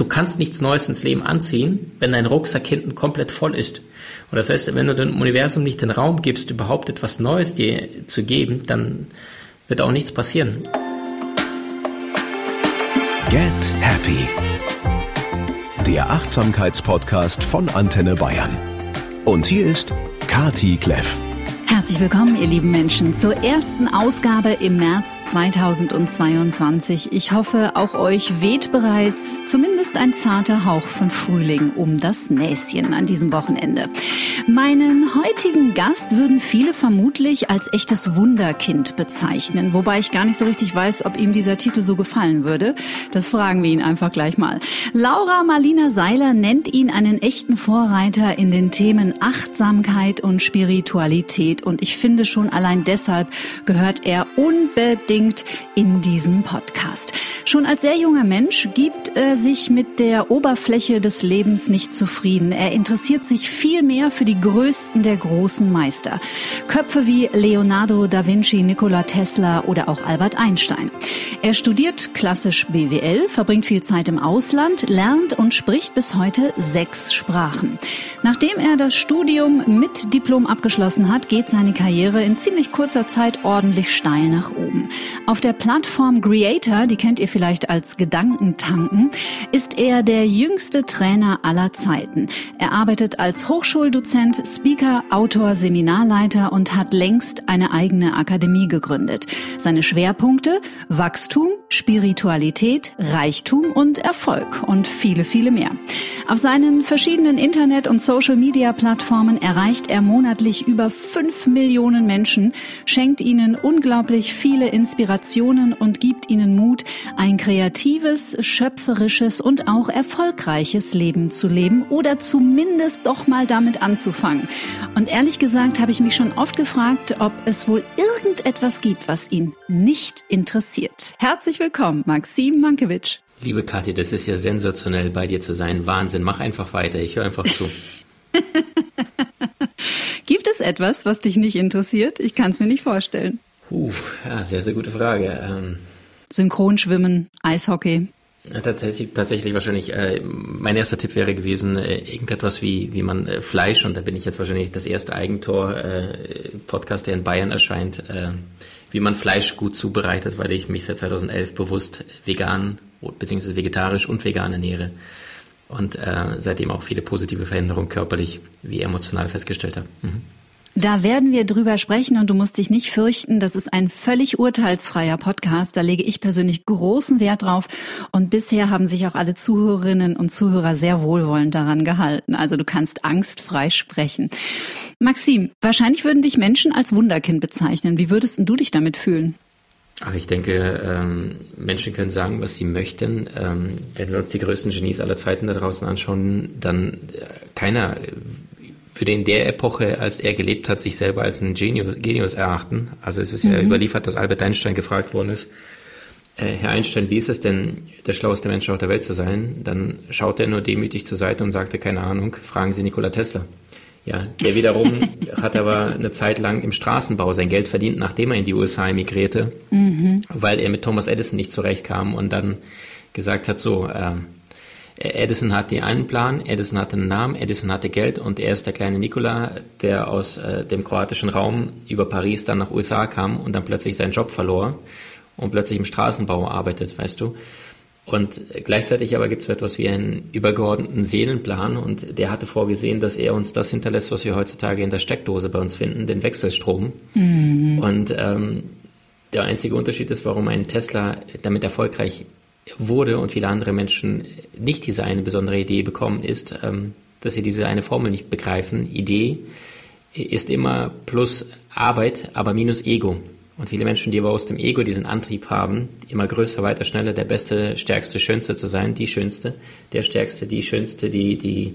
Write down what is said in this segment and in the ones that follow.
du kannst nichts Neues ins Leben anziehen, wenn dein Rucksack hinten komplett voll ist. Und das heißt, wenn du dem Universum nicht den Raum gibst, überhaupt etwas Neues dir zu geben, dann wird auch nichts passieren. Get Happy. Der Achtsamkeitspodcast von Antenne Bayern. Und hier ist Kati Kleff. Herzlich willkommen, ihr lieben Menschen, zur ersten Ausgabe im März 2022. Ich hoffe, auch euch weht bereits zumindest ein zarter Hauch von Frühling um das Näschen an diesem Wochenende. Meinen heutigen Gast würden viele vermutlich als echtes Wunderkind bezeichnen, wobei ich gar nicht so richtig weiß, ob ihm dieser Titel so gefallen würde. Das fragen wir ihn einfach gleich mal. Laura Marlina Seiler nennt ihn einen echten Vorreiter in den Themen Achtsamkeit und Spiritualität und ich finde schon allein deshalb gehört er unbedingt in diesen Podcast. Schon als sehr junger Mensch gibt er sich mit der Oberfläche des Lebens nicht zufrieden. Er interessiert sich viel mehr für die größten der großen Meister. Köpfe wie Leonardo da Vinci, Nikola Tesla oder auch Albert Einstein. Er studiert klassisch BWL, verbringt viel Zeit im Ausland, lernt und spricht bis heute sechs Sprachen. Nachdem er das Studium mit Diplom abgeschlossen hat, geht seine Karriere in ziemlich kurzer Zeit ordentlich steil nach oben. Auf der Plattform Creator, die kennt ihr vielleicht als Gedankentanken, ist er der jüngste Trainer aller Zeiten. Er arbeitet als Hochschuldozent, Speaker, Autor, Seminarleiter und hat längst eine eigene Akademie gegründet. Seine Schwerpunkte Wachstum, Spiritualität, Reichtum und Erfolg und viele, viele mehr. Auf seinen verschiedenen Internet- und Social-Media-Plattformen erreicht er monatlich über Millionen Menschen, schenkt ihnen unglaublich viele Inspirationen und gibt ihnen Mut, ein kreatives, schöpferisches und auch erfolgreiches Leben zu leben oder zumindest doch mal damit anzufangen. Und ehrlich gesagt habe ich mich schon oft gefragt, ob es wohl irgendetwas gibt, was ihn nicht interessiert. Herzlich willkommen, Maxim Mankiewicz. Liebe Kathi, das ist ja sensationell, bei dir zu sein. Wahnsinn. Mach einfach weiter. Ich höre einfach zu. Gibt es etwas, was dich nicht interessiert? Ich kann es mir nicht vorstellen. Uh, ja, sehr, sehr gute Frage. Ähm, Synchronschwimmen, Eishockey. Tatsächlich, tatsächlich wahrscheinlich, äh, mein erster Tipp wäre gewesen, äh, irgendetwas wie, wie man äh, Fleisch, und da bin ich jetzt wahrscheinlich das erste Eigentor-Podcast, äh, der in Bayern erscheint, äh, wie man Fleisch gut zubereitet, weil ich mich seit 2011 bewusst vegan, beziehungsweise vegetarisch und vegan ernähre und äh, seitdem auch viele positive Veränderungen körperlich wie emotional festgestellt habe. Mhm. Da werden wir drüber sprechen und du musst dich nicht fürchten, das ist ein völlig urteilsfreier Podcast. Da lege ich persönlich großen Wert drauf und bisher haben sich auch alle Zuhörerinnen und Zuhörer sehr wohlwollend daran gehalten. Also du kannst angstfrei sprechen. Maxim, wahrscheinlich würden dich Menschen als Wunderkind bezeichnen. Wie würdest du dich damit fühlen? Ach, ich denke, ähm, Menschen können sagen, was sie möchten. Ähm, wenn wir uns die größten Genies aller Zeiten da draußen anschauen, dann äh, keiner würde in der Epoche, als er gelebt hat, sich selber als ein Genius, Genius erachten. Also es ist mhm. ja überliefert, dass Albert Einstein gefragt worden ist, äh, Herr Einstein, wie ist es denn, der schlaueste Mensch auf der Welt zu sein? Dann schaute er nur demütig zur Seite und sagte, keine Ahnung, fragen Sie Nikola Tesla. Ja, der wiederum hat aber eine Zeit lang im Straßenbau sein Geld verdient, nachdem er in die USA emigrierte, mhm. weil er mit Thomas Edison nicht zurechtkam und dann gesagt hat, so, äh, Edison hat den einen Plan, Edison hatte einen Namen, Edison hatte Geld und er ist der kleine Nikola, der aus äh, dem kroatischen Raum über Paris dann nach USA kam und dann plötzlich seinen Job verlor und plötzlich im Straßenbau arbeitet, weißt du. Und gleichzeitig aber gibt es etwas wie einen übergeordneten Seelenplan und der hatte vorgesehen, dass er uns das hinterlässt, was wir heutzutage in der Steckdose bei uns finden, den Wechselstrom. Mhm. Und ähm, der einzige Unterschied ist, warum ein Tesla damit erfolgreich wurde und viele andere Menschen nicht diese eine besondere Idee bekommen, ist, ähm, dass sie diese eine Formel nicht begreifen. Idee ist immer plus Arbeit, aber minus Ego. Und viele Menschen, die aber aus dem Ego diesen Antrieb haben, immer größer, weiter, schneller, der Beste, Stärkste, Schönste zu sein, die Schönste, der Stärkste, die Schönste, die, die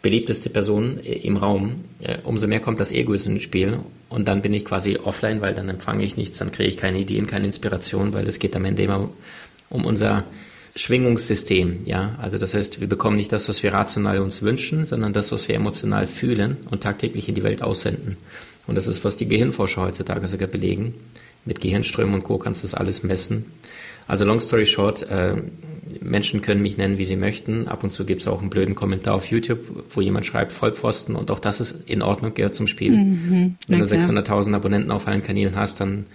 beliebteste Person im Raum, äh, umso mehr kommt das Ego ins Spiel. Und dann bin ich quasi offline, weil dann empfange ich nichts, dann kriege ich keine Ideen, keine Inspiration, weil es geht am Ende immer um unser Schwingungssystem, ja. Also das heißt, wir bekommen nicht das, was wir rational uns wünschen, sondern das, was wir emotional fühlen und tagtäglich in die Welt aussenden. Und das ist, was die Gehirnforscher heutzutage sogar belegen. Mit Gehirnströmen und Co. kannst du das alles messen. Also long story short, äh, Menschen können mich nennen, wie sie möchten. Ab und zu gibt es auch einen blöden Kommentar auf YouTube, wo jemand schreibt Vollpfosten und auch das ist in Ordnung, gehört zum Spiel. Mhm, Wenn du 600.000 Abonnenten auf allen Kanälen hast, dann,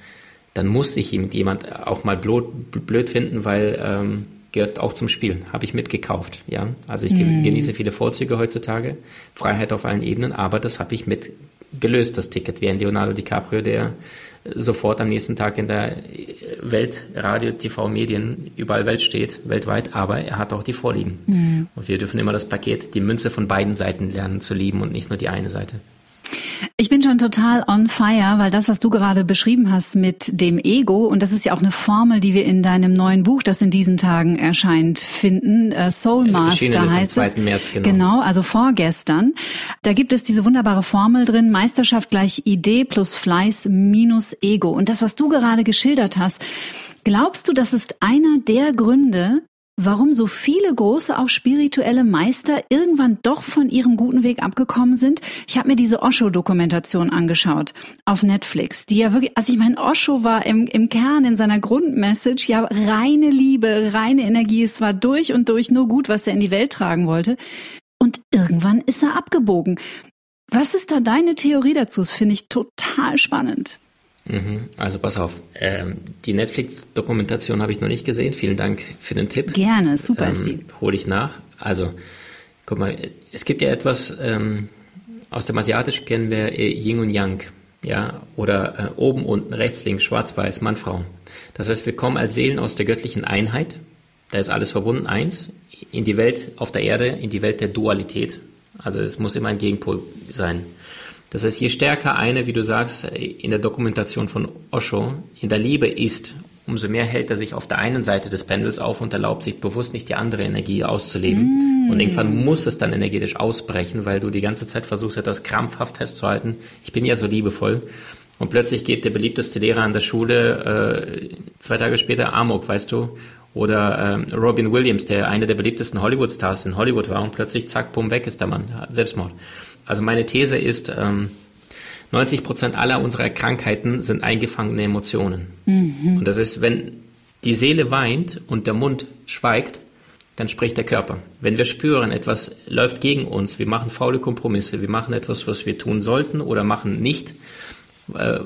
dann muss sich jemand auch mal blöd, blöd finden, weil ähm, gehört auch zum Spiel. Habe ich mitgekauft. Ja, also ich mhm. genieße viele Vorzüge heutzutage, Freiheit auf allen Ebenen, aber das habe ich mit gelöst, das Ticket, wie ein Leonardo DiCaprio, der sofort am nächsten Tag in der Welt, Radio, TV, Medien, überall Welt steht, weltweit, aber er hat auch die Vorlieben. Mhm. Und wir dürfen immer das Paket, die Münze von beiden Seiten lernen zu lieben und nicht nur die eine Seite. Ich bin schon total on fire, weil das, was du gerade beschrieben hast mit dem Ego, und das ist ja auch eine Formel, die wir in deinem neuen Buch, das in diesen Tagen erscheint, finden. Äh, Soul Master heißt es. März, genau. genau, also vorgestern. Da gibt es diese wunderbare Formel drin, Meisterschaft gleich Idee plus Fleiß minus Ego. Und das, was du gerade geschildert hast, Glaubst du, das ist einer der Gründe, warum so viele große, auch spirituelle Meister irgendwann doch von ihrem guten Weg abgekommen sind. Ich habe mir diese Osho-Dokumentation angeschaut auf Netflix, die ja wirklich, also ich meine, Osho war im, im Kern in seiner Grundmessage ja reine Liebe, reine Energie. Es war durch und durch nur gut, was er in die Welt tragen wollte. Und irgendwann ist er abgebogen. Was ist da deine Theorie dazu? Das finde ich total spannend. Mhm. Also pass auf, ähm, die Netflix-Dokumentation habe ich noch nicht gesehen. Vielen Dank für den Tipp. Gerne, super ähm, ist die. Hole ich nach. Also, guck mal, es gibt ja etwas, ähm, aus dem Asiatischen kennen wir äh, Yin und Yang, ja, oder äh, oben, unten, rechts, links, schwarz, weiß, Mann, Frau. Das heißt, wir kommen als Seelen aus der göttlichen Einheit, da ist alles verbunden, eins, in die Welt auf der Erde, in die Welt der Dualität. Also es muss immer ein Gegenpol sein. Das heißt, je stärker eine, wie du sagst, in der Dokumentation von Osho, in der Liebe ist, umso mehr hält er sich auf der einen Seite des Pendels auf und erlaubt sich bewusst nicht die andere Energie auszuleben. Mm. Und irgendwann muss es dann energetisch ausbrechen, weil du die ganze Zeit versuchst, etwas krampfhaft festzuhalten. Ich bin ja so liebevoll. Und plötzlich geht der beliebteste Lehrer an der Schule äh, zwei Tage später Amok, weißt du? Oder äh, Robin Williams, der einer der beliebtesten Hollywood-Stars in Hollywood war und plötzlich zack, bumm, weg ist der Mann. Selbstmord. Also meine These ist, ähm, 90 Prozent aller unserer Krankheiten sind eingefangene Emotionen. Mhm. Und das ist, wenn die Seele weint und der Mund schweigt, dann spricht der Körper. Wenn wir spüren, etwas läuft gegen uns, wir machen faule Kompromisse, wir machen etwas, was wir tun sollten oder machen nicht, äh,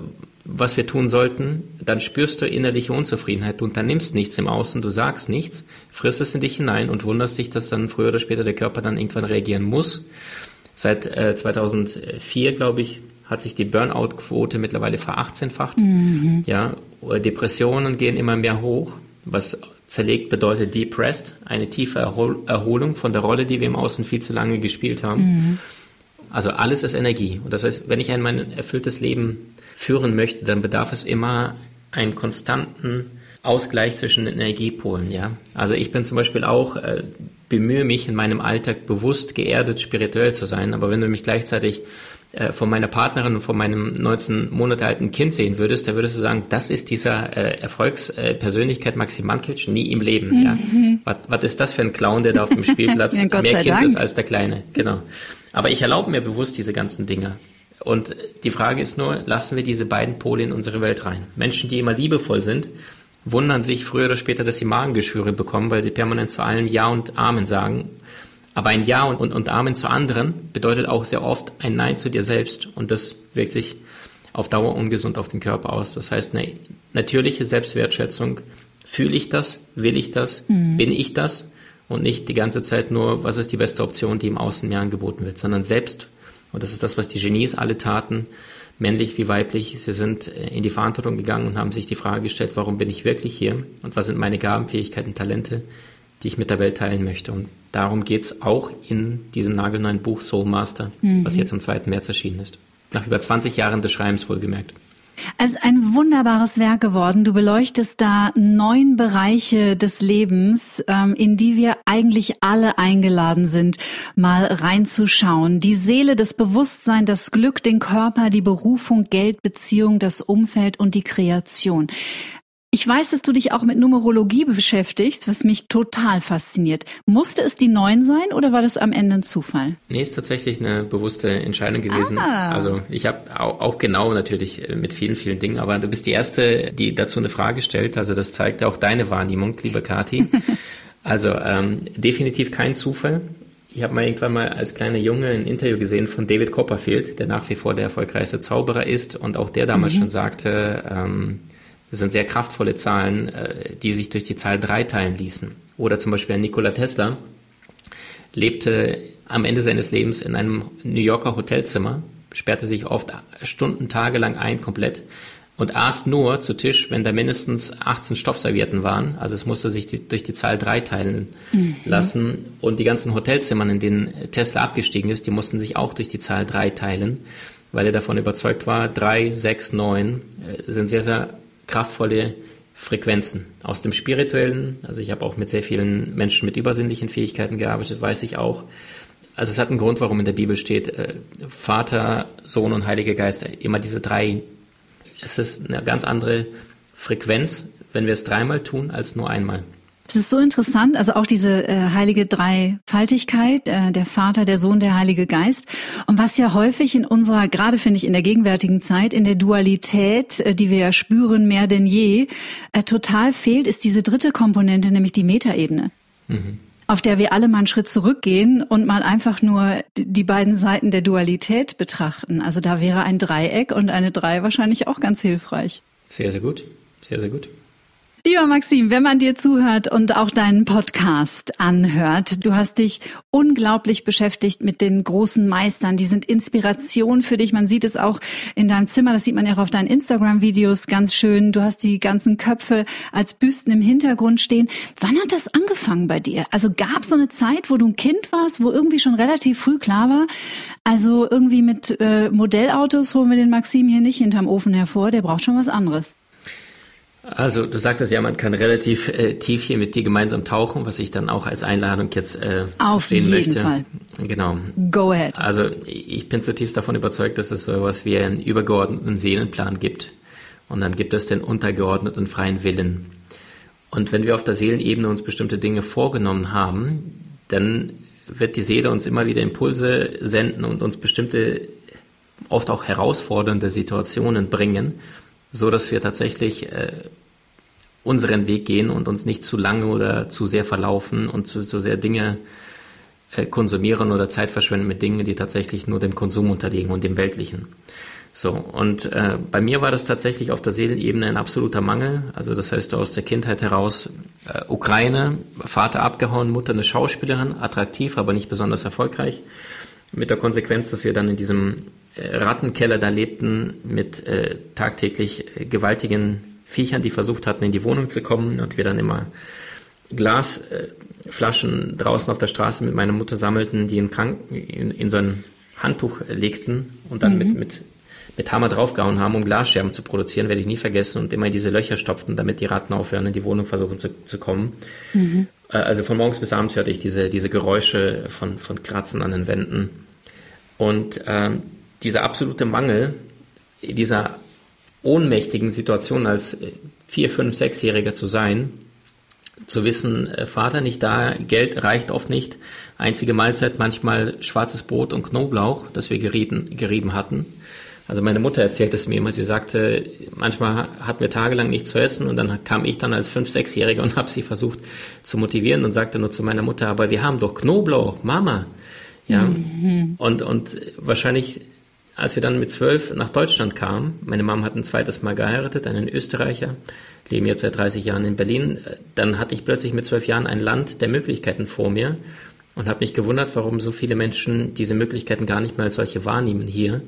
was wir tun sollten, dann spürst du innerliche Unzufriedenheit. Du unternimmst nichts im Außen, du sagst nichts, frisst es in dich hinein und wunderst dich, dass dann früher oder später der Körper dann irgendwann reagieren muss. Seit äh, 2004, glaube ich, hat sich die Burnout-Quote mittlerweile verachtzehnfacht. Mhm. Ja, Depressionen gehen immer mehr hoch, was zerlegt bedeutet depressed, eine tiefe Erholung von der Rolle, die wir im Außen viel zu lange gespielt haben. Mhm. Also alles ist Energie. Und das heißt, wenn ich ein mein erfülltes Leben führen möchte, dann bedarf es immer einen konstanten Ausgleich zwischen den Energiepolen. Ja, also ich bin zum Beispiel auch äh, bemühe mich in meinem Alltag bewusst geerdet, spirituell zu sein. Aber wenn du mich gleichzeitig äh, von meiner Partnerin und von meinem 19 Monate alten Kind sehen würdest, da würdest du sagen, das ist dieser äh, Erfolgspersönlichkeit äh, Maxim Mankiewicz nie im Leben. Mhm. Ja? Was, was ist das für ein Clown, der da auf dem Spielplatz ja, mehr Kind Dank. ist als der Kleine? Genau. Aber ich erlaube mir bewusst diese ganzen Dinge. Und die Frage ist nur, lassen wir diese beiden Pole in unsere Welt rein? Menschen, die immer liebevoll sind, wundern sich früher oder später, dass sie Magengeschwüre bekommen, weil sie permanent zu allem Ja und Amen sagen. Aber ein Ja und, und, und Amen zu anderen bedeutet auch sehr oft ein Nein zu dir selbst. Und das wirkt sich auf Dauer ungesund auf den Körper aus. Das heißt, eine natürliche Selbstwertschätzung, fühle ich das, will ich das, mhm. bin ich das? Und nicht die ganze Zeit nur, was ist die beste Option, die im Außen mir angeboten wird, sondern selbst, und das ist das, was die Genies alle taten, männlich wie weiblich, sie sind äh, in die Verantwortung gegangen und haben sich die Frage gestellt, warum bin ich wirklich hier und was sind meine Gaben, Fähigkeiten, Talente, die ich mit der Welt teilen möchte. Und darum geht es auch in diesem nagelneuen Buch Soul Master, mhm. was jetzt am 2. März erschienen ist. Nach über 20 Jahren des Schreibens wohlgemerkt. Es ist ein wunderbares Werk geworden. Du beleuchtest da neun Bereiche des Lebens, ähm, in die wir eigentlich alle eingeladen sind, mal reinzuschauen. Die Seele, das Bewusstsein, das Glück, den Körper, die Berufung, Geld, Beziehung, das Umfeld und die Kreation. Ich weiß, dass du dich auch mit Numerologie beschäftigst, was mich total fasziniert. Musste es die neun sein oder war das am Ende ein Zufall? Nee, ist tatsächlich eine bewusste Entscheidung gewesen. Ah. Also ich habe auch, auch, genau natürlich äh, mit vielen, vielen Dingen, aber du bist die Erste, die dazu eine Frage stellt. Also das zeigt auch deine Wahrnehmung, liebe Kathi. also ähm, definitiv kein Zufall. Ich habe mal irgendwann mal als kleiner Junge ein Interview gesehen von David Copperfield, der nach wie vor der erfolgreichste Zauberer ist und auch der damals mhm. schon sagte, ähm, das sind sehr kraftvolle Zahlen, äh, die sich durch die Zahl 3 teilen ließen. Oder zum Beispiel Nikola Tesla lebte am Ende seines Lebens in einem New Yorker Hotelzimmer, sperrte sich oft Stunden, Tage lang ein komplett und aß nur zu Tisch, wenn da mindestens 18 Stoffservietten waren. Also es musste sich die, durch die Zahl 3 teilen mhm. lassen. Und die ganzen Hotelzimmern, in denen Tesla abgestiegen ist, die mussten sich auch durch die Zahl 3 teilen, weil er davon überzeugt war, 3, 6, 9 sind sehr, sehr kraftvolle Frequenzen aus dem Spirituellen. Also ich habe auch mit sehr vielen Menschen mit übersinnlichen Fähigkeiten gearbeitet, weiß ich auch. Also es hat einen Grund, warum in der Bibel steht, äh, Vater, Sohn und Heiliger Geist, immer diese drei. Es ist eine ganz andere Frequenz, wenn wir es dreimal tun, als nur einmal. Es ist so interessant, also auch diese äh, heilige Dreifaltigkeit, äh, der Vater, der Sohn, der Heilige Geist. Und was ja häufig in unserer, gerade finde ich in der gegenwärtigen Zeit, in der Dualität, äh, die wir ja spüren mehr denn je, äh, total fehlt, ist diese dritte Komponente, nämlich die Metaebene. Mhm. auf der wir alle mal einen Schritt zurückgehen und mal einfach nur die beiden Seiten der Dualität betrachten. Also da wäre ein Dreieck und eine Drei wahrscheinlich auch ganz hilfreich. Sehr, sehr gut. Sehr, sehr gut. Lieber Maxim, wenn man dir zuhört und auch deinen Podcast anhört, du hast dich unglaublich beschäftigt mit den großen Meistern. Die sind Inspiration für dich. Man sieht es auch in deinem Zimmer. Das sieht man ja auch auf deinen Instagram-Videos ganz schön. Du hast die ganzen Köpfe als Büsten im Hintergrund stehen. Wann hat das angefangen bei dir? Also gab es so eine Zeit, wo du ein Kind warst, wo irgendwie schon relativ früh klar war, also irgendwie mit äh, Modellautos holen wir den Maxim hier nicht hinterm Ofen hervor. Der braucht schon was anderes. Also du sagtest ja, man kann relativ äh, tief hier mit dir gemeinsam tauchen, was ich dann auch als Einladung jetzt äh, Auf jeden möchte. Fall. Genau. Go ahead. Also ich bin zutiefst davon überzeugt, dass es so etwas wie einen übergeordneten Seelenplan gibt. Und dann gibt es den untergeordneten freien Willen. Und wenn wir auf der Seelenebene uns bestimmte Dinge vorgenommen haben, dann wird die Seele uns immer wieder Impulse senden und uns bestimmte, oft auch herausfordernde Situationen bringen so dass wir tatsächlich äh, unseren Weg gehen und uns nicht zu lange oder zu sehr verlaufen und zu, zu sehr Dinge äh, konsumieren oder Zeit verschwenden mit Dingen, die tatsächlich nur dem Konsum unterliegen und dem Weltlichen. So, und äh, bei mir war das tatsächlich auf der Seelenebene ein absoluter Mangel. Also das heißt, aus der Kindheit heraus äh, Ukraine, Vater abgehauen, Mutter eine Schauspielerin, attraktiv, aber nicht besonders erfolgreich. Mit der Konsequenz, dass wir dann in diesem Rattenkeller da lebten mit äh, tagtäglich äh, gewaltigen Viechern, die versucht hatten, in die Wohnung zu kommen und wir dann immer Glasflaschen äh, draußen auf der Straße mit meiner Mutter sammelten, die in, Krank in, in so ein Handtuch legten und dann mhm. mit, mit, mit Hammer draufgehauen haben, um Glasscherben zu produzieren, werde ich nie vergessen und immer in diese Löcher stopften, damit die Ratten aufhören, in die Wohnung versuchen zu, zu kommen. Mhm. Äh, also von morgens bis abends hörte ich diese, diese Geräusche von, von Kratzen an den Wänden. Und ähm, dieser absolute Mangel, dieser ohnmächtigen Situation als vier, fünf, sechsjähriger zu sein, zu wissen, äh, Vater nicht da, Geld reicht oft nicht, einzige Mahlzeit manchmal schwarzes Brot und Knoblauch, das wir gerieben, gerieben hatten. Also meine Mutter erzählt es mir immer, sie sagte, manchmal hatten wir tagelang nichts zu essen und dann kam ich dann als fünf, sechsjähriger und habe sie versucht zu motivieren und sagte nur zu meiner Mutter, aber wir haben doch Knoblauch, Mama. Ja, mhm. und, und wahrscheinlich als wir dann mit zwölf nach Deutschland kamen, meine Mom hat ein zweites Mal geheiratet, einen Österreicher, leben jetzt seit 30 Jahren in Berlin, dann hatte ich plötzlich mit zwölf Jahren ein Land der Möglichkeiten vor mir und habe mich gewundert, warum so viele Menschen diese Möglichkeiten gar nicht mehr als solche wahrnehmen hier,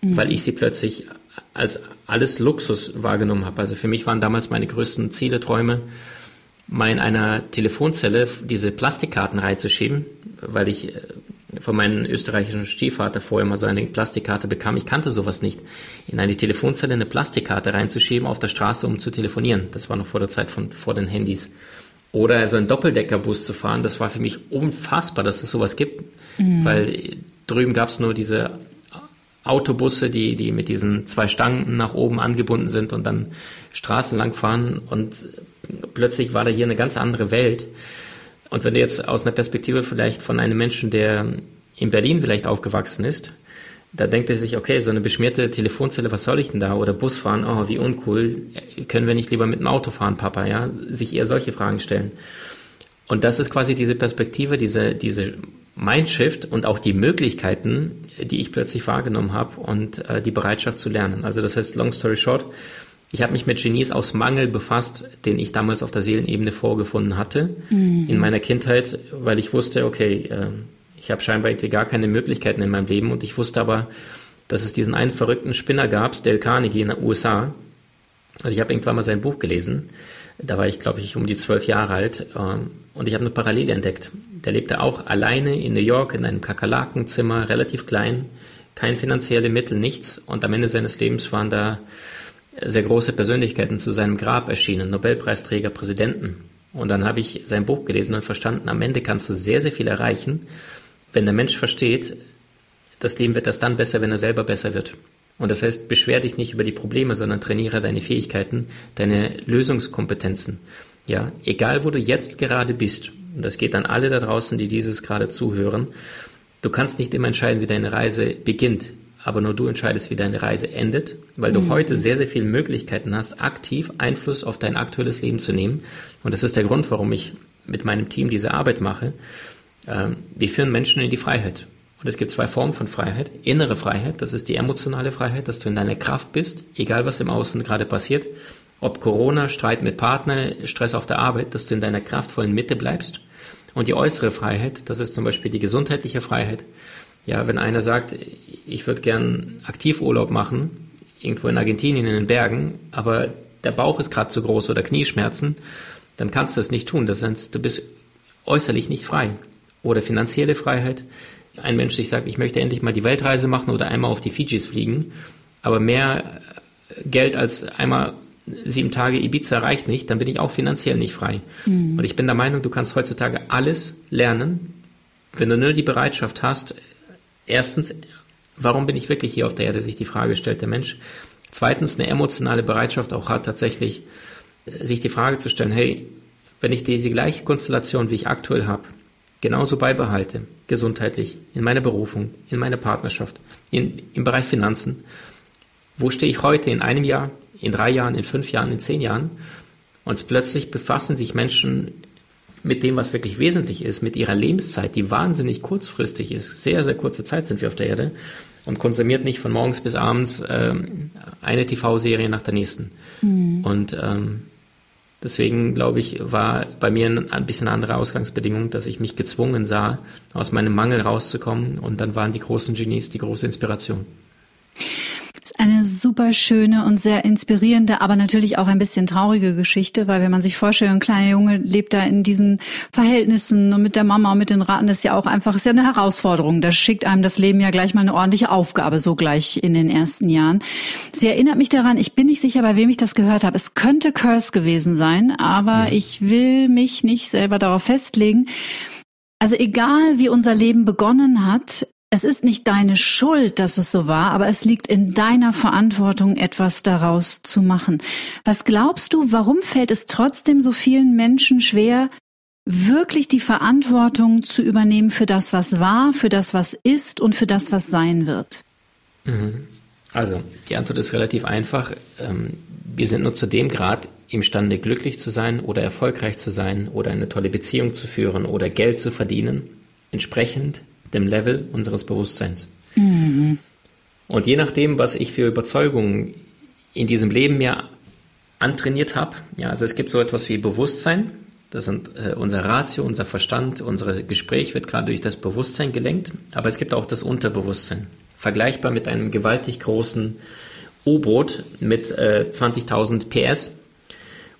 mhm. weil ich sie plötzlich als alles Luxus wahrgenommen habe. Also für mich waren damals meine größten Ziele, Träume, mal in einer Telefonzelle diese Plastikkarten reinzuschieben, weil ich von meinem österreichischen Stiefvater vorher mal so eine Plastikkarte bekam. Ich kannte sowas nicht. In eine Telefonzelle eine Plastikkarte reinzuschieben auf der Straße, um zu telefonieren. Das war noch vor der Zeit von, vor den Handys. Oder also einen Doppeldeckerbus zu fahren, das war für mich unfassbar, dass es sowas gibt. Mhm. Weil drüben gab es nur diese Autobusse, die, die mit diesen zwei Stangen nach oben angebunden sind und dann Straßen lang fahren und plötzlich war da hier eine ganz andere Welt. Und wenn du jetzt aus einer Perspektive vielleicht von einem Menschen, der in Berlin vielleicht aufgewachsen ist, da denkt er sich, okay, so eine beschmierte Telefonzelle, was soll ich denn da? Oder Bus fahren, oh, wie uncool. Können wir nicht lieber mit dem Auto fahren, Papa, ja? Sich eher solche Fragen stellen. Und das ist quasi diese Perspektive, diese, diese Mindshift und auch die Möglichkeiten, die ich plötzlich wahrgenommen habe und äh, die Bereitschaft zu lernen. Also das heißt, long story short, ich habe mich mit Genies aus Mangel befasst, den ich damals auf der Seelenebene vorgefunden hatte mhm. in meiner Kindheit, weil ich wusste, okay, äh, ich habe scheinbar gar keine Möglichkeiten in meinem Leben und ich wusste aber, dass es diesen einen verrückten Spinner gab, Dale Carnegie in den USA. Also ich habe irgendwann mal sein Buch gelesen. Da war ich, glaube ich, um die zwölf Jahre alt ähm, und ich habe eine Parallele entdeckt. Der lebte auch alleine in New York in einem Kakerlakenzimmer, relativ klein, kein finanzielle Mittel, nichts. Und am Ende seines Lebens waren da sehr große Persönlichkeiten zu seinem Grab erschienen, Nobelpreisträger, Präsidenten. Und dann habe ich sein Buch gelesen und verstanden, am Ende kannst du sehr, sehr viel erreichen, wenn der Mensch versteht, das Leben wird erst dann besser, wenn er selber besser wird. Und das heißt, beschwer dich nicht über die Probleme, sondern trainiere deine Fähigkeiten, deine Lösungskompetenzen. Ja, egal wo du jetzt gerade bist. Und das geht an alle da draußen, die dieses gerade zuhören. Du kannst nicht immer entscheiden, wie deine Reise beginnt aber nur du entscheidest, wie deine Reise endet, weil du mhm. heute sehr, sehr viele Möglichkeiten hast, aktiv Einfluss auf dein aktuelles Leben zu nehmen. Und das ist der Grund, warum ich mit meinem Team diese Arbeit mache. Ähm, wir führen Menschen in die Freiheit. Und es gibt zwei Formen von Freiheit. Innere Freiheit, das ist die emotionale Freiheit, dass du in deiner Kraft bist, egal was im Außen gerade passiert. Ob Corona, Streit mit Partner, Stress auf der Arbeit, dass du in deiner kraftvollen Mitte bleibst. Und die äußere Freiheit, das ist zum Beispiel die gesundheitliche Freiheit, ja, wenn einer sagt, ich würde gern Aktivurlaub machen, irgendwo in Argentinien in den Bergen, aber der Bauch ist gerade zu groß oder Knieschmerzen, dann kannst du es nicht tun. Das heißt, du bist äußerlich nicht frei. Oder finanzielle Freiheit. Ein Mensch, der sagt, ich möchte endlich mal die Weltreise machen oder einmal auf die Fidschis fliegen, aber mehr Geld als einmal sieben Tage Ibiza reicht nicht, dann bin ich auch finanziell nicht frei. Mhm. Und ich bin der Meinung, du kannst heutzutage alles lernen, wenn du nur die Bereitschaft hast, erstens, warum bin ich wirklich hier auf der Erde, sich die Frage stellt der Mensch. Zweitens, eine emotionale Bereitschaft auch hat, tatsächlich äh, sich die Frage zu stellen, hey, wenn ich diese gleiche Konstellation, wie ich aktuell habe, genauso beibehalte, gesundheitlich, in meiner Berufung, in meiner Partnerschaft, in, im Bereich Finanzen, wo stehe ich heute in einem Jahr, in drei Jahren, in fünf Jahren, in zehn Jahren? Und plötzlich befassen sich Menschen mit dem, was wirklich wesentlich ist, mit ihrer Lebenszeit, die wahnsinnig kurzfristig ist. Sehr, sehr kurze Zeit sind wir auf der Erde und konsumiert nicht von morgens bis abends ähm, eine TV-Serie nach der nächsten. Mhm. Und ähm, deswegen, glaube ich, war bei mir ein bisschen eine andere Ausgangsbedingung, dass ich mich gezwungen sah, aus meinem Mangel rauszukommen. Und dann waren die großen Genies die große Inspiration eine super schöne und sehr inspirierende, aber natürlich auch ein bisschen traurige Geschichte, weil wenn man sich vorstellt, ein kleiner Junge lebt da in diesen Verhältnissen und mit der Mama und mit den Raten, ist ja auch einfach, ist ja eine Herausforderung. Da schickt einem das Leben ja gleich mal eine ordentliche Aufgabe, so gleich in den ersten Jahren. Sie erinnert mich daran, ich bin nicht sicher, bei wem ich das gehört habe. Es könnte Curse gewesen sein, aber ja. ich will mich nicht selber darauf festlegen. Also egal, wie unser Leben begonnen hat, es ist nicht deine Schuld, dass es so war, aber es liegt in deiner Verantwortung, etwas daraus zu machen. Was glaubst du, warum fällt es trotzdem so vielen Menschen schwer, wirklich die Verantwortung zu übernehmen für das, was war, für das, was ist und für das, was sein wird? Mhm. Also, die Antwort ist relativ einfach. Ähm, wir sind nur zu dem Grad imstande, glücklich zu sein oder erfolgreich zu sein oder eine tolle Beziehung zu führen oder Geld zu verdienen, entsprechend dem Level unseres Bewusstseins. Mhm. Und je nachdem, was ich für Überzeugungen in diesem Leben mir antrainiert habe, ja, also es gibt so etwas wie Bewusstsein, das sind äh, unser Ratio, unser Verstand, unser Gespräch wird gerade durch das Bewusstsein gelenkt, aber es gibt auch das Unterbewusstsein. Vergleichbar mit einem gewaltig großen U-Boot mit äh, 20.000 PS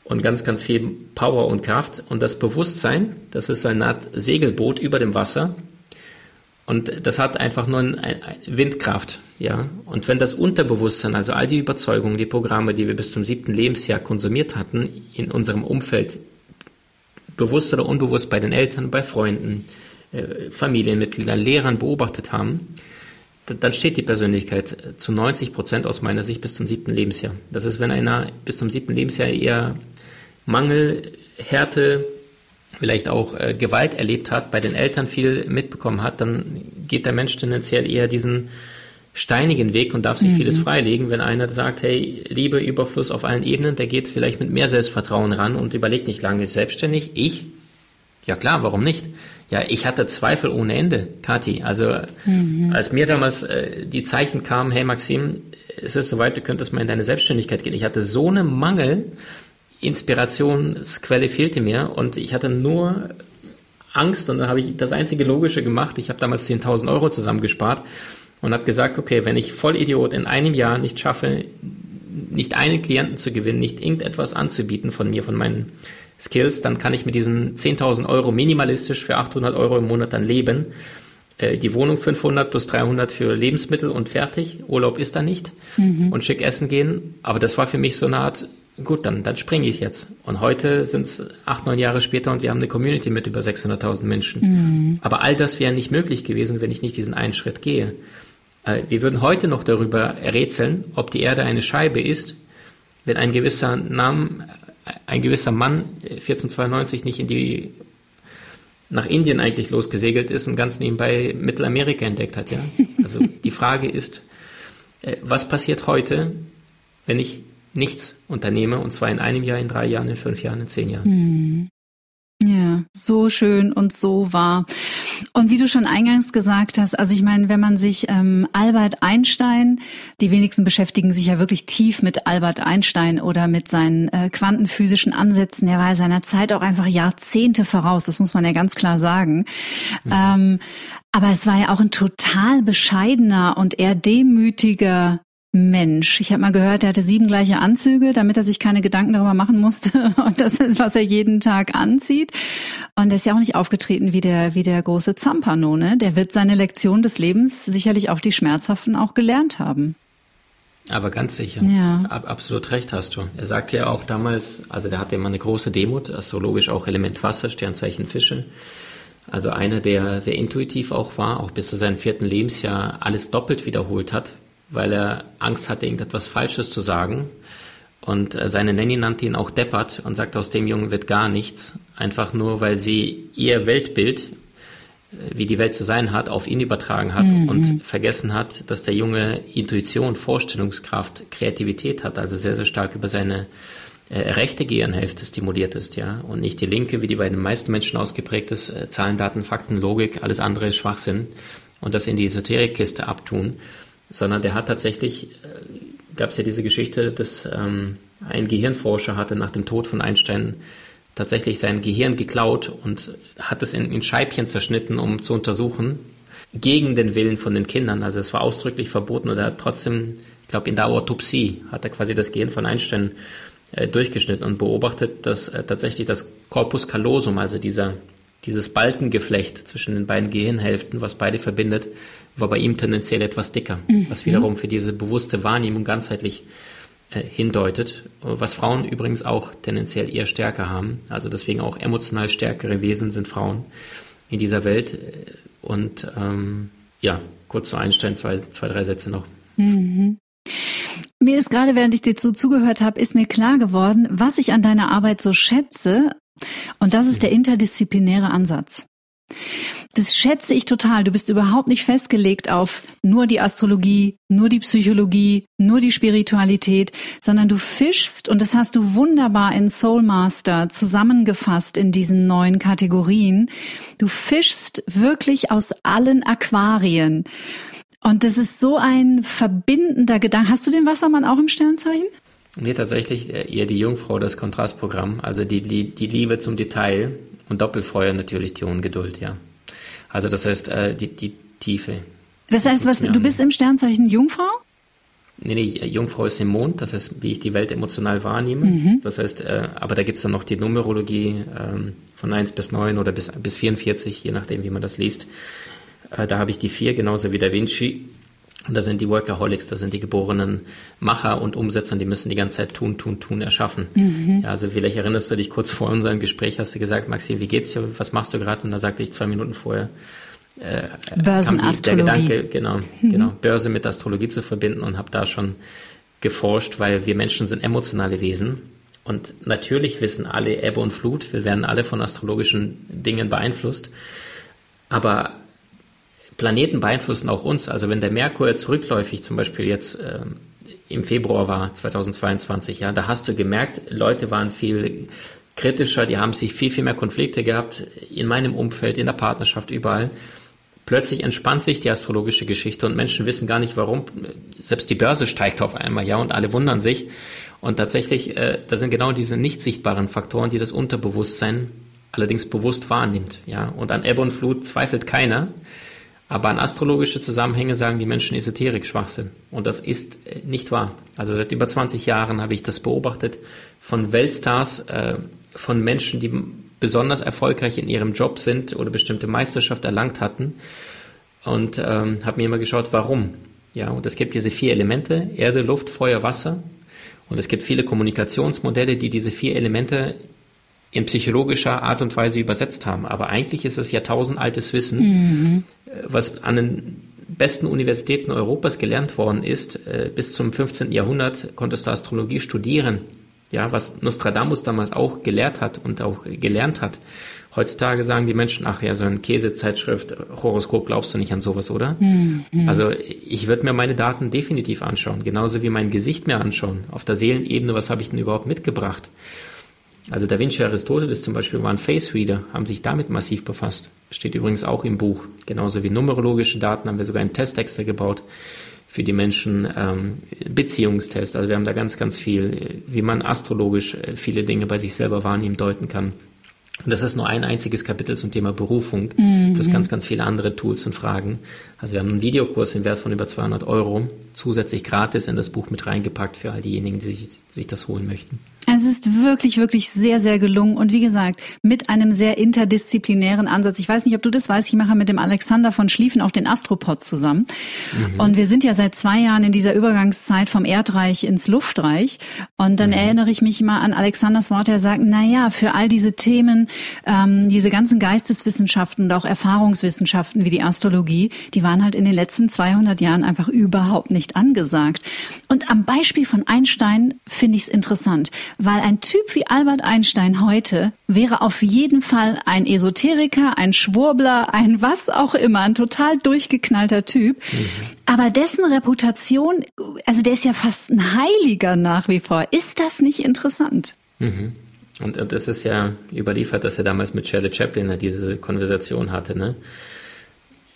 und ganz, ganz viel Power und Kraft. Und das Bewusstsein, das ist so eine Art Segelboot über dem Wasser, und das hat einfach nur eine Windkraft, ja. Und wenn das Unterbewusstsein, also all die Überzeugungen, die Programme, die wir bis zum siebten Lebensjahr konsumiert hatten, in unserem Umfeld, bewusst oder unbewusst bei den Eltern, bei Freunden, äh, Familienmitgliedern, Lehrern beobachtet haben, dann steht die Persönlichkeit zu 90 Prozent aus meiner Sicht bis zum siebten Lebensjahr. Das ist, wenn einer bis zum siebten Lebensjahr eher Mangel, Härte, vielleicht auch äh, Gewalt erlebt hat, bei den Eltern viel mitbekommen hat, dann geht der Mensch tendenziell eher diesen steinigen Weg und darf sich mhm. vieles freilegen. Wenn einer sagt, hey, Liebe, Überfluss auf allen Ebenen, der geht vielleicht mit mehr Selbstvertrauen ran und überlegt nicht lange, ist selbstständig. Ich? Ja klar, warum nicht? Ja, ich hatte Zweifel ohne Ende, Kathi. Also mhm. als mir damals äh, die Zeichen kamen, hey Maxim, es ist soweit, du könntest mal in deine Selbstständigkeit gehen. Ich hatte so einen Mangel, Inspirationsquelle fehlte mir und ich hatte nur Angst und dann habe ich das einzige Logische gemacht. Ich habe damals 10.000 Euro zusammengespart und habe gesagt, okay, wenn ich Vollidiot in einem Jahr nicht schaffe, nicht einen Klienten zu gewinnen, nicht irgendetwas anzubieten von mir, von meinen Skills, dann kann ich mit diesen 10.000 Euro minimalistisch für 800 Euro im Monat dann leben. Äh, die Wohnung 500 plus 300 für Lebensmittel und fertig. Urlaub ist da nicht. Mhm. Und schick essen gehen. Aber das war für mich so eine Art, gut, dann, dann springe ich jetzt. Und heute sind es acht, neun Jahre später und wir haben eine Community mit über 600.000 Menschen. Mhm. Aber all das wäre nicht möglich gewesen, wenn ich nicht diesen einen Schritt gehe. Äh, wir würden heute noch darüber rätseln, ob die Erde eine Scheibe ist, wenn ein gewisser Name ein gewisser Mann 1492 nicht in die nach Indien eigentlich losgesegelt ist und ganz nebenbei Mittelamerika entdeckt hat, ja. Also die Frage ist, äh, was passiert heute, wenn ich nichts unternehme und zwar in einem Jahr, in drei Jahren, in fünf Jahren, in zehn Jahren? Hm. Ja, so schön und so wahr. Und wie du schon eingangs gesagt hast, also ich meine, wenn man sich ähm, Albert Einstein, die wenigsten beschäftigen sich ja wirklich tief mit Albert Einstein oder mit seinen äh, quantenphysischen Ansätzen. Er war seiner Zeit auch einfach Jahrzehnte voraus, das muss man ja ganz klar sagen. Mhm. Ähm, aber es war ja auch ein total bescheidener und eher demütiger Mensch. Ich habe mal gehört, er hatte sieben gleiche Anzüge, damit er sich keine Gedanken darüber machen musste und das ist, was er jeden Tag anzieht. Und er ist ja auch nicht aufgetreten wie der, wie der große Zampano, ne? Der wird seine Lektion des Lebens sicherlich auf die schmerzhaften auch gelernt haben. Aber ganz sicher. Ja. Ab, absolut recht hast du. Er sagte ja auch damals, also der hatte immer eine große Demut, astrologisch auch Element Wasser, Sternzeichen Fische. Also einer, der sehr intuitiv auch war, auch bis zu seinem vierten Lebensjahr alles doppelt wiederholt hat, weil er Angst hatte, irgendetwas Falsches zu sagen. Und äh, seine Nanny nannte ihn auch deppert und sagte, aus dem Jungen wird gar nichts. Einfach nur, weil sie ihr Weltbild, äh, wie die Welt zu sein hat, auf ihn übertragen hat mhm. und vergessen hat, dass der Junge Intuition, Vorstellungskraft, Kreativität hat, also sehr, sehr stark über seine äh, rechte Gehirnhälfte stimuliert ist, ja, und nicht die linke, wie die bei den meisten Menschen ausgeprägt ist, äh, Zahlen, Daten, Fakten, Logik, alles andere ist Schwachsinn und das in die Esoterikkiste abtun sondern der hat tatsächlich, äh, gab es ja diese Geschichte, dass ähm, ein Gehirnforscher hatte nach dem Tod von Einstein tatsächlich sein Gehirn geklaut und hat es in, in Scheibchen zerschnitten, um zu untersuchen, gegen den Willen von den Kindern. Also es war ausdrücklich verboten er hat trotzdem, ich glaube in der Autopsie, hat er quasi das Gehirn von Einstein äh, durchgeschnitten und beobachtet, dass äh, tatsächlich das Corpus callosum, also dieser, dieses Balkengeflecht zwischen den beiden Gehirnhälften, was beide verbindet, war bei ihm tendenziell etwas dicker, mhm. was wiederum für diese bewusste Wahrnehmung ganzheitlich äh, hindeutet, was Frauen übrigens auch tendenziell eher stärker haben. Also deswegen auch emotional stärkere Wesen sind Frauen in dieser Welt. Und ähm, ja, kurz zu Einstein, zwei, zwei drei Sätze noch. Mhm. Mir ist gerade, während ich dir zu zugehört habe, ist mir klar geworden, was ich an deiner Arbeit so schätze. Und das ist mhm. der interdisziplinäre Ansatz. Das schätze ich total. Du bist überhaupt nicht festgelegt auf nur die Astrologie, nur die Psychologie, nur die Spiritualität, sondern du fischst und das hast du wunderbar in Soulmaster zusammengefasst in diesen neuen Kategorien. Du fischst wirklich aus allen Aquarien. Und das ist so ein verbindender Gedanke. Hast du den Wassermann auch im Sternzeichen? Nee, tatsächlich äh, eher die Jungfrau, das Kontrastprogramm, also die, die, die Liebe zum Detail und Doppelfeuer natürlich die Ungeduld, ja. Also das heißt, äh, die, die Tiefe. Das heißt, was, du bist im Sternzeichen Jungfrau? Nee, nee, Jungfrau ist im Mond, das heißt, wie ich die Welt emotional wahrnehme. Mhm. Das heißt, äh, aber da gibt es dann noch die Numerologie ähm, von 1 bis 9 oder bis, bis 44, je nachdem, wie man das liest. Äh, da habe ich die vier, genauso wie Da Vinci. Und da sind die Workaholics, da sind die geborenen Macher und Umsetzer, die müssen die ganze Zeit tun, tun, tun, erschaffen. Mhm. Ja, also vielleicht erinnerst du dich kurz vor unserem Gespräch, hast du gesagt, Maxim, wie geht's dir, was machst du gerade? Und da sagte ich zwei Minuten vorher, äh, Börsenastrologie. Der Gedanke, genau, mhm. genau, Börse mit Astrologie zu verbinden und habe da schon geforscht, weil wir Menschen sind emotionale Wesen und natürlich wissen alle Ebbe und Flut, wir werden alle von astrologischen Dingen beeinflusst, aber Planeten beeinflussen auch uns. Also wenn der Merkur zurückläufig zum Beispiel jetzt äh, im Februar war, 2022, ja, da hast du gemerkt, Leute waren viel kritischer, die haben sich viel, viel mehr Konflikte gehabt in meinem Umfeld, in der Partnerschaft, überall. Plötzlich entspannt sich die astrologische Geschichte und Menschen wissen gar nicht warum. Selbst die Börse steigt auf einmal, ja, und alle wundern sich. Und tatsächlich, äh, das sind genau diese nicht sichtbaren Faktoren, die das Unterbewusstsein allerdings bewusst wahrnimmt, ja. Und an Ebbe und Flut zweifelt keiner. Aber an astrologische Zusammenhänge sagen die Menschen Esoterik Schwachsinn. Und das ist äh, nicht wahr. Also seit über 20 Jahren habe ich das beobachtet von Weltstars, äh, von Menschen, die besonders erfolgreich in ihrem Job sind oder bestimmte Meisterschaft erlangt hatten und ähm, habe mir immer geschaut, warum. Ja, und es gibt diese vier Elemente, Erde, Luft, Feuer, Wasser. Und es gibt viele Kommunikationsmodelle, die diese vier Elemente in psychologischer Art und Weise übersetzt haben. Aber eigentlich ist es ja tausendaltes Wissen, mhm. was an den besten Universitäten Europas gelernt worden ist. Äh, bis zum 15. Jahrhundert konntest du Astrologie studieren ja, was Nostradamus damals auch gelehrt hat und auch gelernt hat. Heutzutage sagen die Menschen, ach ja, so ein Käsezeitschrift, Horoskop, glaubst du nicht an sowas, oder? Mhm. Also ich würde mir meine Daten definitiv anschauen, genauso wie mein Gesicht mir anschauen. Auf der Seelenebene, was habe ich denn überhaupt mitgebracht? Also Da Vinci Aristoteles zum Beispiel waren Face Reader, haben sich damit massiv befasst. Steht übrigens auch im Buch. Genauso wie numerologische Daten haben wir sogar einen Testexter gebaut für die Menschen ähm, Beziehungstests. Also wir haben da ganz, ganz viel, wie man astrologisch äh, viele Dinge bei sich selber wahrnehmen, deuten kann. Und das ist nur ein einziges Kapitel zum Thema Berufung, mhm. plus ganz, ganz viele andere Tools und Fragen. Also wir haben einen Videokurs im Wert von über 200 Euro zusätzlich gratis in das Buch mit reingepackt für all diejenigen, die sich, sich das holen möchten. Es ist wirklich, wirklich sehr, sehr gelungen und wie gesagt, mit einem sehr interdisziplinären Ansatz. Ich weiß nicht, ob du das weißt, ich mache mit dem Alexander von Schlieffen auch den Astropod zusammen. Mhm. Und wir sind ja seit zwei Jahren in dieser Übergangszeit vom Erdreich ins Luftreich. Und dann mhm. erinnere ich mich mal an Alexanders Worte, er sagt, na ja, für all diese Themen, ähm, diese ganzen Geisteswissenschaften und auch Erfahrungswissenschaften wie die Astrologie, die waren halt in den letzten 200 Jahren einfach überhaupt nicht angesagt. Und am Beispiel von Einstein finde ich es interessant weil ein Typ wie Albert Einstein heute wäre auf jeden Fall ein Esoteriker, ein Schwurbler, ein was auch immer, ein total durchgeknallter Typ. Mhm. Aber dessen Reputation, also der ist ja fast ein Heiliger nach wie vor. Ist das nicht interessant? Mhm. Und, und das ist ja überliefert, dass er damals mit Shirley Chaplin diese Konversation hatte, ne?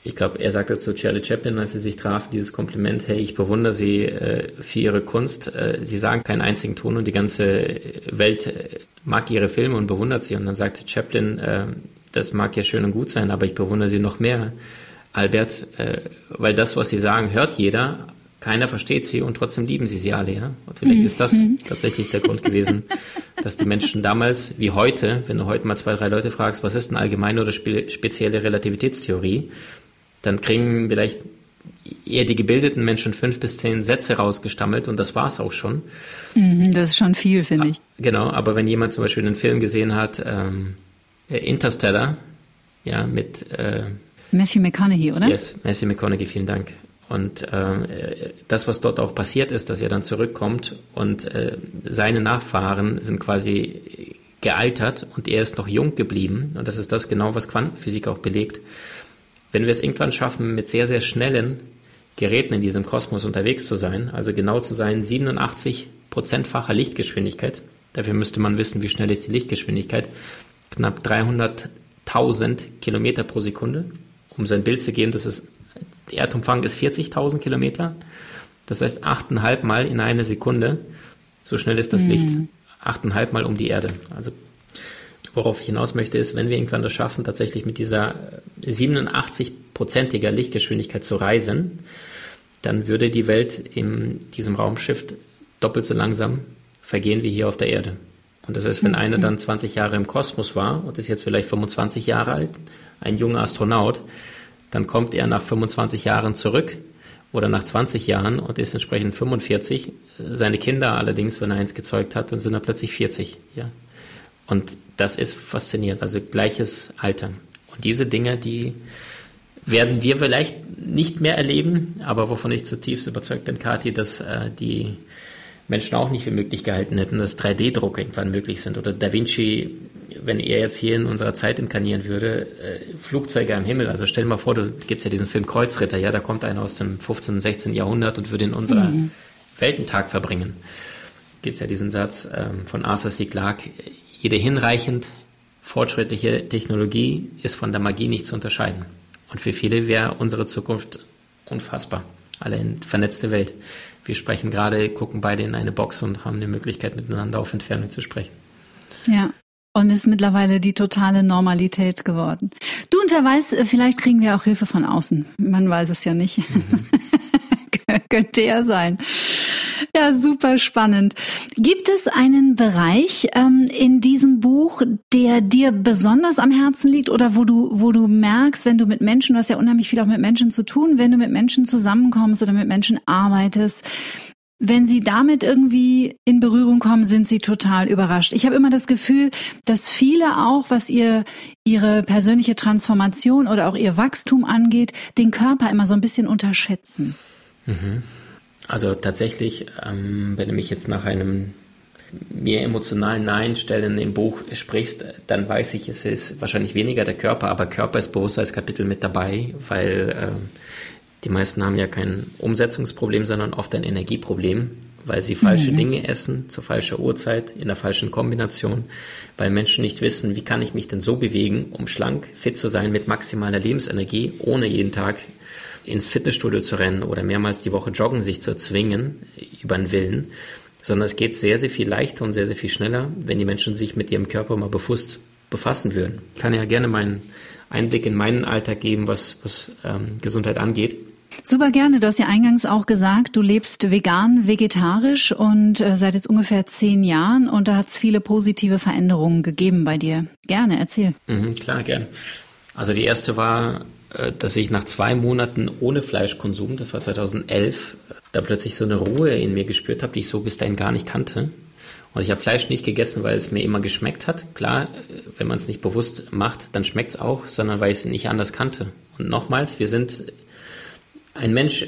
Ich glaube, er sagte zu Charlie Chaplin, als sie sich trafen, dieses Kompliment, hey, ich bewundere Sie äh, für Ihre Kunst. Äh, sie sagen keinen einzigen Ton und die ganze Welt äh, mag Ihre Filme und bewundert sie. Und dann sagte Chaplin, äh, das mag ja schön und gut sein, aber ich bewundere Sie noch mehr, Albert, äh, weil das, was Sie sagen, hört jeder, keiner versteht Sie und trotzdem lieben Sie sie alle. Ja? Und vielleicht ist das mhm. tatsächlich der Grund gewesen, dass die Menschen damals wie heute, wenn du heute mal zwei, drei Leute fragst, was ist eine allgemeine oder spezielle Relativitätstheorie, dann kriegen vielleicht eher die gebildeten Menschen fünf bis zehn Sätze rausgestammelt und das war es auch schon. Mhm, das ist schon viel, finde ich. Genau, aber wenn jemand zum Beispiel einen Film gesehen hat, ähm, Interstellar, ja, mit äh, Matthew McConaughey, oder? Yes, Matthew McConaughey, vielen Dank. Und äh, das, was dort auch passiert ist, dass er dann zurückkommt und äh, seine Nachfahren sind quasi gealtert und er ist noch jung geblieben. Und das ist das genau, was Quantenphysik auch belegt wenn wir es irgendwann schaffen, mit sehr, sehr schnellen Geräten in diesem Kosmos unterwegs zu sein, also genau zu sein, 87 Prozentfacher Lichtgeschwindigkeit, dafür müsste man wissen, wie schnell ist die Lichtgeschwindigkeit, knapp 300.000 Kilometer pro Sekunde. Um so ein Bild zu geben, das ist, der Erdumfang ist 40.000 Kilometer, das heißt 8,5 Mal in einer Sekunde, so schnell ist das mhm. Licht, 8,5 Mal um die Erde, also worauf ich hinaus möchte, ist, wenn wir irgendwann das schaffen, tatsächlich mit dieser 87-prozentiger Lichtgeschwindigkeit zu reisen, dann würde die Welt in diesem Raumschiff doppelt so langsam vergehen wie hier auf der Erde. Und das heißt, wenn mhm. einer dann 20 Jahre im Kosmos war und ist jetzt vielleicht 25 Jahre alt, ein junger Astronaut, dann kommt er nach 25 Jahren zurück oder nach 20 Jahren und ist entsprechend 45. Seine Kinder allerdings, wenn er eins gezeugt hat, dann sind er plötzlich 40. Ja, und das ist faszinierend, also gleiches Alter. Und diese Dinge, die werden wir vielleicht nicht mehr erleben, aber wovon ich zutiefst überzeugt bin, Kathi, dass äh, die Menschen auch nicht für möglich gehalten hätten, dass 3D-Druck irgendwann möglich sind. Oder Da Vinci, wenn er jetzt hier in unserer Zeit inkarnieren würde, äh, Flugzeuge am Himmel. Also stell dir mal vor, du gibst ja diesen Film Kreuzritter, ja, da kommt einer aus dem 15., 16. Jahrhundert und würde in unserer mhm. Weltentag verbringen. Gibt es ja diesen Satz ähm, von Arthur C. Clarke, jede hinreichend fortschrittliche Technologie ist von der Magie nicht zu unterscheiden. Und für viele wäre unsere Zukunft unfassbar. Alle in vernetzte Welt. Wir sprechen gerade, gucken beide in eine Box und haben eine Möglichkeit, miteinander auf Entfernung zu sprechen. Ja. Und ist mittlerweile die totale Normalität geworden. Du und wer weiß, vielleicht kriegen wir auch Hilfe von außen. Man weiß es ja nicht. Mhm. Könnte ja sein. Ja, super spannend. Gibt es einen Bereich ähm, in diesem Buch, der dir besonders am Herzen liegt oder wo du, wo du merkst, wenn du mit Menschen, du hast ja unheimlich viel auch mit Menschen zu tun, wenn du mit Menschen zusammenkommst oder mit Menschen arbeitest, wenn sie damit irgendwie in Berührung kommen, sind sie total überrascht. Ich habe immer das Gefühl, dass viele auch, was ihr ihre persönliche Transformation oder auch ihr Wachstum angeht, den Körper immer so ein bisschen unterschätzen. Mhm. Also tatsächlich, ähm, wenn du mich jetzt nach einem mir emotionalen Nein stellen im Buch sprichst, dann weiß ich, es ist wahrscheinlich weniger der Körper, aber Körper ist bewusst als Kapitel mit dabei, weil äh, die meisten haben ja kein Umsetzungsproblem, sondern oft ein Energieproblem, weil sie falsche mhm. Dinge essen, zur falschen Uhrzeit, in der falschen Kombination, weil Menschen nicht wissen, wie kann ich mich denn so bewegen, um schlank, fit zu sein mit maximaler Lebensenergie, ohne jeden Tag ins Fitnessstudio zu rennen oder mehrmals die Woche joggen, sich zu zwingen über den Willen, sondern es geht sehr, sehr viel leichter und sehr, sehr viel schneller, wenn die Menschen sich mit ihrem Körper mal bewusst befassen würden. Ich kann ja gerne meinen Einblick in meinen Alltag geben, was, was ähm, Gesundheit angeht. Super gerne. Du hast ja eingangs auch gesagt, du lebst vegan, vegetarisch und äh, seit jetzt ungefähr zehn Jahren und da hat es viele positive Veränderungen gegeben bei dir. Gerne, erzähl. Mhm, klar, gerne. Also die erste war dass ich nach zwei Monaten ohne Fleischkonsum, das war 2011, da plötzlich so eine Ruhe in mir gespürt habe, die ich so bis dahin gar nicht kannte. Und ich habe Fleisch nicht gegessen, weil es mir immer geschmeckt hat. Klar, äh, wenn man es nicht bewusst macht, dann schmeckt es auch, sondern weil ich es nicht anders kannte. Und nochmals, wir sind, ein Mensch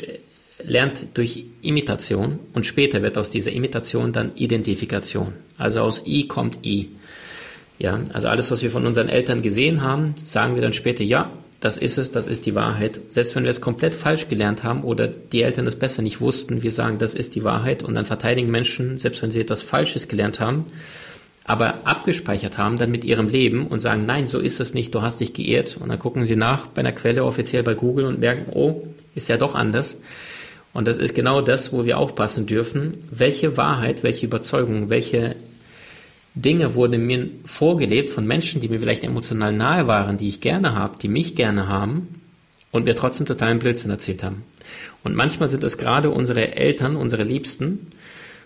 lernt durch Imitation und später wird aus dieser Imitation dann Identifikation. Also aus I kommt I. Ja, also alles, was wir von unseren Eltern gesehen haben, sagen wir dann später, ja, das ist es, das ist die Wahrheit. Selbst wenn wir es komplett falsch gelernt haben oder die Eltern es besser nicht wussten, wir sagen, das ist die Wahrheit und dann verteidigen Menschen, selbst wenn sie etwas Falsches gelernt haben, aber abgespeichert haben dann mit ihrem Leben und sagen, nein, so ist es nicht, du hast dich geirrt. Und dann gucken sie nach bei einer Quelle offiziell bei Google und merken, oh, ist ja doch anders. Und das ist genau das, wo wir aufpassen dürfen. Welche Wahrheit, welche Überzeugung, welche Dinge wurden mir vorgelebt von Menschen, die mir vielleicht emotional nahe waren, die ich gerne habe, die mich gerne haben und mir trotzdem totalen Blödsinn erzählt haben. Und manchmal sind es gerade unsere Eltern, unsere Liebsten,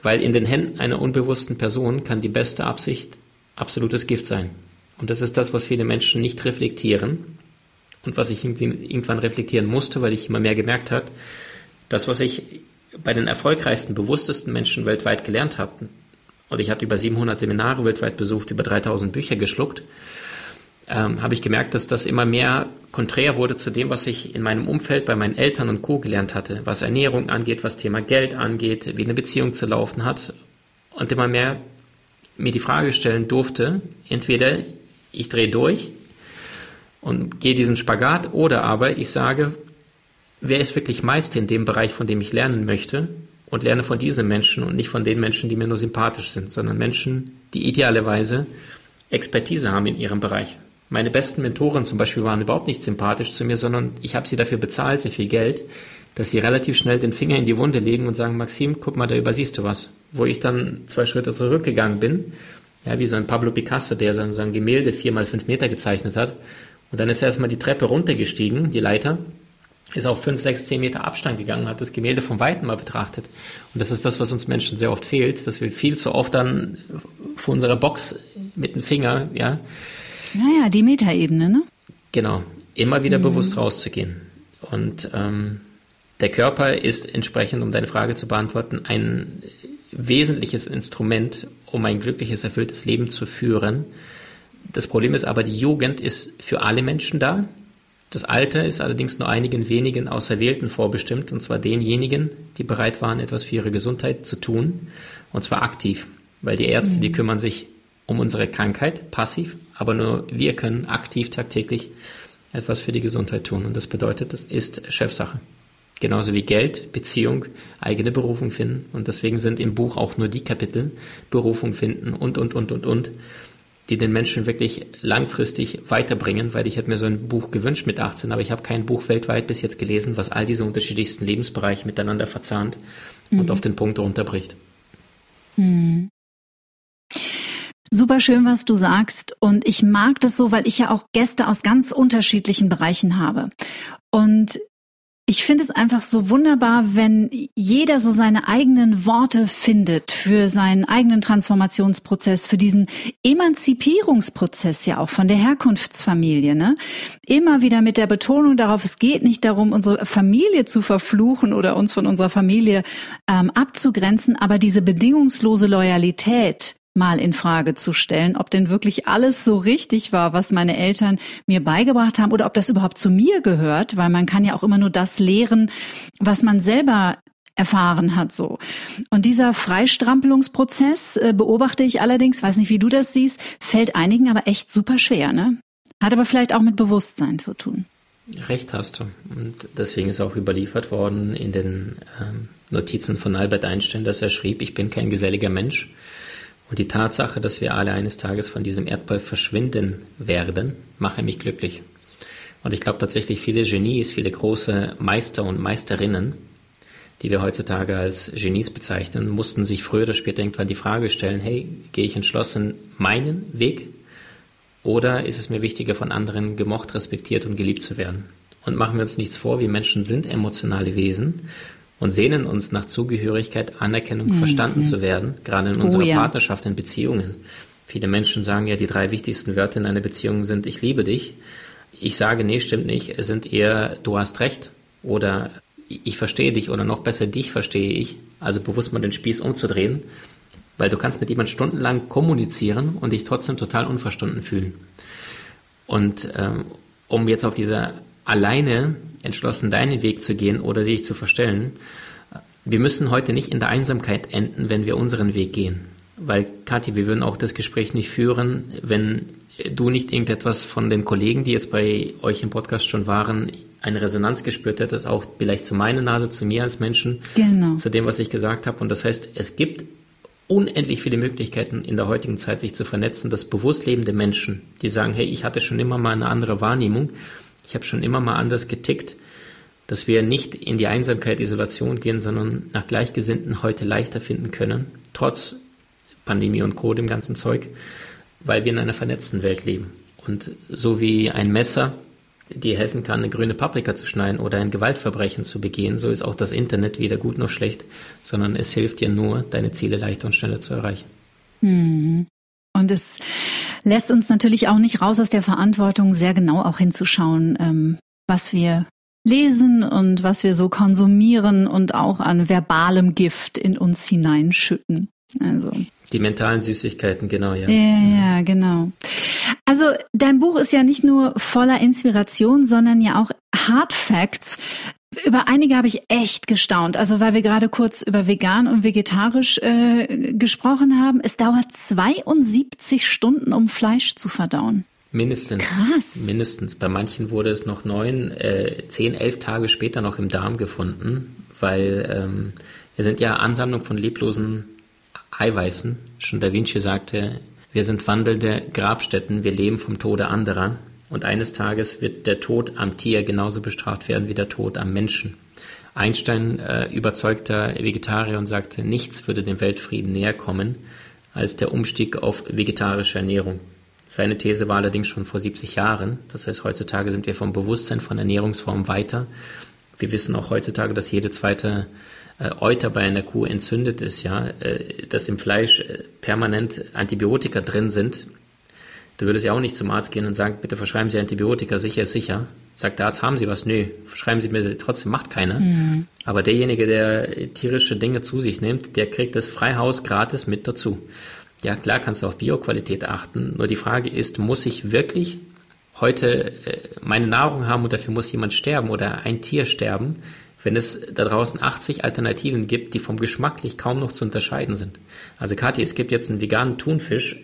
weil in den Händen einer unbewussten Person kann die beste Absicht absolutes Gift sein. Und das ist das, was viele Menschen nicht reflektieren und was ich irgendwann reflektieren musste, weil ich immer mehr gemerkt habe, das, was ich bei den erfolgreichsten, bewusstesten Menschen weltweit gelernt habe, und ich hatte über 700 Seminare weltweit besucht, über 3000 Bücher geschluckt, ähm, habe ich gemerkt, dass das immer mehr konträr wurde zu dem, was ich in meinem Umfeld bei meinen Eltern und Co. gelernt hatte, was Ernährung angeht, was Thema Geld angeht, wie eine Beziehung zu laufen hat. Und immer mehr mir die Frage stellen durfte, entweder ich drehe durch und gehe diesen Spagat oder aber ich sage, wer ist wirklich Meister in dem Bereich, von dem ich lernen möchte und lerne von diesen Menschen und nicht von den Menschen, die mir nur sympathisch sind, sondern Menschen, die idealerweise Expertise haben in ihrem Bereich. Meine besten Mentoren zum Beispiel waren überhaupt nicht sympathisch zu mir, sondern ich habe sie dafür bezahlt, sehr viel Geld, dass sie relativ schnell den Finger in die Wunde legen und sagen, Maxim, guck mal, da übersiehst du was. Wo ich dann zwei Schritte zurückgegangen bin, ja, wie so ein Pablo Picasso, der so ein Gemälde vier mal fünf Meter gezeichnet hat. Und dann ist er erstmal die Treppe runtergestiegen, die Leiter, ist auf fünf, sechs, zehn Meter Abstand gegangen, hat das Gemälde von Weitem mal betrachtet. Und das ist das, was uns Menschen sehr oft fehlt, dass wir viel zu oft dann vor unserer Box mit dem Finger, ja. Ja, ja, die Metaebene, ne? Genau. Immer wieder mhm. bewusst rauszugehen. Und ähm, der Körper ist entsprechend, um deine Frage zu beantworten, ein wesentliches Instrument, um ein glückliches, erfülltes Leben zu führen. Das Problem ist aber, die Jugend ist für alle Menschen da Das Alter ist allerdings nur einigen wenigen Auserwählten vorbestimmt, und zwar denjenigen, die bereit waren, etwas für ihre Gesundheit zu tun, und zwar aktiv. Weil die Ärzte, mhm. die kümmern sich um unsere Krankheit, passiv, aber nur wir können aktiv tagtäglich etwas für die Gesundheit tun. Und das bedeutet, das ist Chefsache. Genauso wie Geld, Beziehung, eigene Berufung finden. Und deswegen sind im Buch auch nur die Kapitel Berufung finden und, und, und, und, und die den Menschen wirklich langfristig weiterbringen, weil ich hätte mir so ein Buch gewünscht mit 18, aber ich habe kein Buch weltweit bis jetzt gelesen, was all diese unterschiedlichsten Lebensbereiche miteinander verzahnt mhm. und auf den Punkt runterbricht. Mhm. Super schön, was du sagst. Und ich mag das so, weil ich ja auch Gäste aus ganz unterschiedlichen Bereichen habe. Und ich finde es einfach so wunderbar, wenn jeder so seine eigenen Worte findet für seinen eigenen Transformationsprozess, für diesen Emanzipierungsprozess ja auch von der Herkunftsfamilie. Ne? Immer wieder mit der Betonung darauf, es geht nicht darum, unsere Familie zu verfluchen oder uns von unserer Familie ähm, abzugrenzen, aber diese bedingungslose Loyalität mal in Frage zu stellen, ob denn wirklich alles so richtig war, was meine Eltern mir beigebracht haben oder ob das überhaupt zu mir gehört, weil man kann ja auch immer nur das lehren, was man selber erfahren hat so. Und dieser Freistrampelungsprozess äh, beobachte ich allerdings, weiß nicht, wie du das siehst, fällt einigen aber echt super schwer, ne? Hat aber vielleicht auch mit Bewusstsein zu tun. Recht hast du. Und deswegen ist auch überliefert worden in den ähm, Notizen von Albert Einstein, dass er schrieb, ich bin kein geselliger Mensch, und die Tatsache, dass wir alle eines Tages von diesem Erdball verschwinden werden, mache mich glücklich. Und ich glaube tatsächlich, viele Genies, viele große Meister und Meisterinnen, die wir heutzutage als Genies bezeichnen, mussten sich früher oder später irgendwann die Frage stellen, hey, gehe ich entschlossen meinen Weg oder ist es mir wichtiger, von anderen gemocht, respektiert und geliebt zu werden? Und machen wir uns nichts vor, wir Menschen sind emotionale Wesen und sehnen uns nach Zugehörigkeit, Anerkennung, mhm. verstanden zu werden, gerade in unserer oh, ja. Partnerschaft, in Beziehungen. Viele Menschen sagen ja, die drei wichtigsten Wörter in einer Beziehung sind ich liebe dich. Ich sage, nee, stimmt nicht. Es sind eher du hast recht oder ich verstehe dich oder noch besser dich verstehe ich. Also bewusst mal den Spieß umzudrehen, weil du kannst mit jemand stundenlang kommunizieren und dich trotzdem total unverstanden fühlen. Und ähm, um jetzt auf dieser alleine entschlossen, deinen Weg zu gehen oder sich zu verstellen. Wir müssen heute nicht in der Einsamkeit enden, wenn wir unseren Weg gehen. Weil, Kathi, wir würden auch das Gespräch nicht führen, wenn du nicht irgendetwas von den Kollegen, die jetzt bei euch im Podcast schon waren, eine Resonanz gespürt hättest, auch vielleicht zu meiner Nase, zu mir als Menschen, genau. zu dem, was ich gesagt habe. Und das heißt, es gibt unendlich viele Möglichkeiten in der heutigen Zeit, sich zu vernetzen, dass bewusst lebende Menschen, die sagen, hey, ich hatte schon immer mal eine andere Wahrnehmung ich habe schon immer mal anders getickt, dass wir nicht in die Einsamkeit, Isolation gehen, sondern nach Gleichgesinnten heute leichter finden können, trotz Pandemie und Co., dem ganzen Zeug, weil wir in einer vernetzten Welt leben. Und so wie ein Messer dir helfen kann, eine grüne Paprika zu schneiden oder ein Gewaltverbrechen zu begehen, so ist auch das Internet weder gut noch schlecht, sondern es hilft dir nur, deine Ziele leichter und schneller zu erreichen. Mhm. Und es lässt uns natürlich auch nicht raus aus der Verantwortung, sehr genau auch hinzuschauen, ähm, was wir lesen und was wir so konsumieren und auch an verbalem Gift in uns hineinschütten. Also. Die mentalen Süßigkeiten, genau, ja. Ja, ja, genau. Also dein Buch ist ja nicht nur voller Inspiration, sondern ja auch Hard Facts. Über einige habe ich echt gestaunt. Also weil wir gerade kurz über vegan und vegetarisch äh, gesprochen haben. Es dauert 72 Stunden, um Fleisch zu verdauen. Mindestens. Krass. Mindestens. Bei manchen wurde es noch neun, äh, zehn, elf Tage später noch im Darm gefunden, weil ähm, wir sind ja Ansammlung von leblosen Eiweißen. Schon Da Vinci sagte, wir sind wandelnde Grabstätten, wir leben vom Tode anderer. Und eines Tages wird der Tod am Tier genauso bestraft werden wie der Tod am Menschen. Einstein, äh, überzeugter Vegetarier, und sagte, nichts würde dem Weltfrieden näher kommen als der Umstieg auf vegetarische Ernährung. Seine These war allerdings schon vor 70 Jahren. Das heißt, heutzutage sind wir vom Bewusstsein von Ernährungsformen weiter. Wir wissen auch heutzutage, dass jede zweite äh, Euter bei einer Kuh entzündet ist, ja, äh, dass im Fleisch äh, permanent Antibiotika drin sind, Du würdest ja auch nicht zum Arzt gehen und sagen, bitte verschreiben Sie Antibiotika, sicher ist sicher. Sagt der Arzt, haben Sie was? Nö, verschreiben Sie mir trotzdem, macht keiner. Mhm. Aber derjenige, der tierische Dinge zu sich nimmt, der kriegt das Freihaus gratis mit dazu. Ja, klar kannst du auf Bioqualität achten, nur die Frage ist, muss ich wirklich heute äh, meine Nahrung haben und dafür muss jemand sterben oder ein Tier sterben, wenn es da draußen 80 Alternativen gibt, die vom geschmacklich kaum noch zu unterscheiden sind. Also Kathi, es gibt jetzt einen veganen Thunfisch.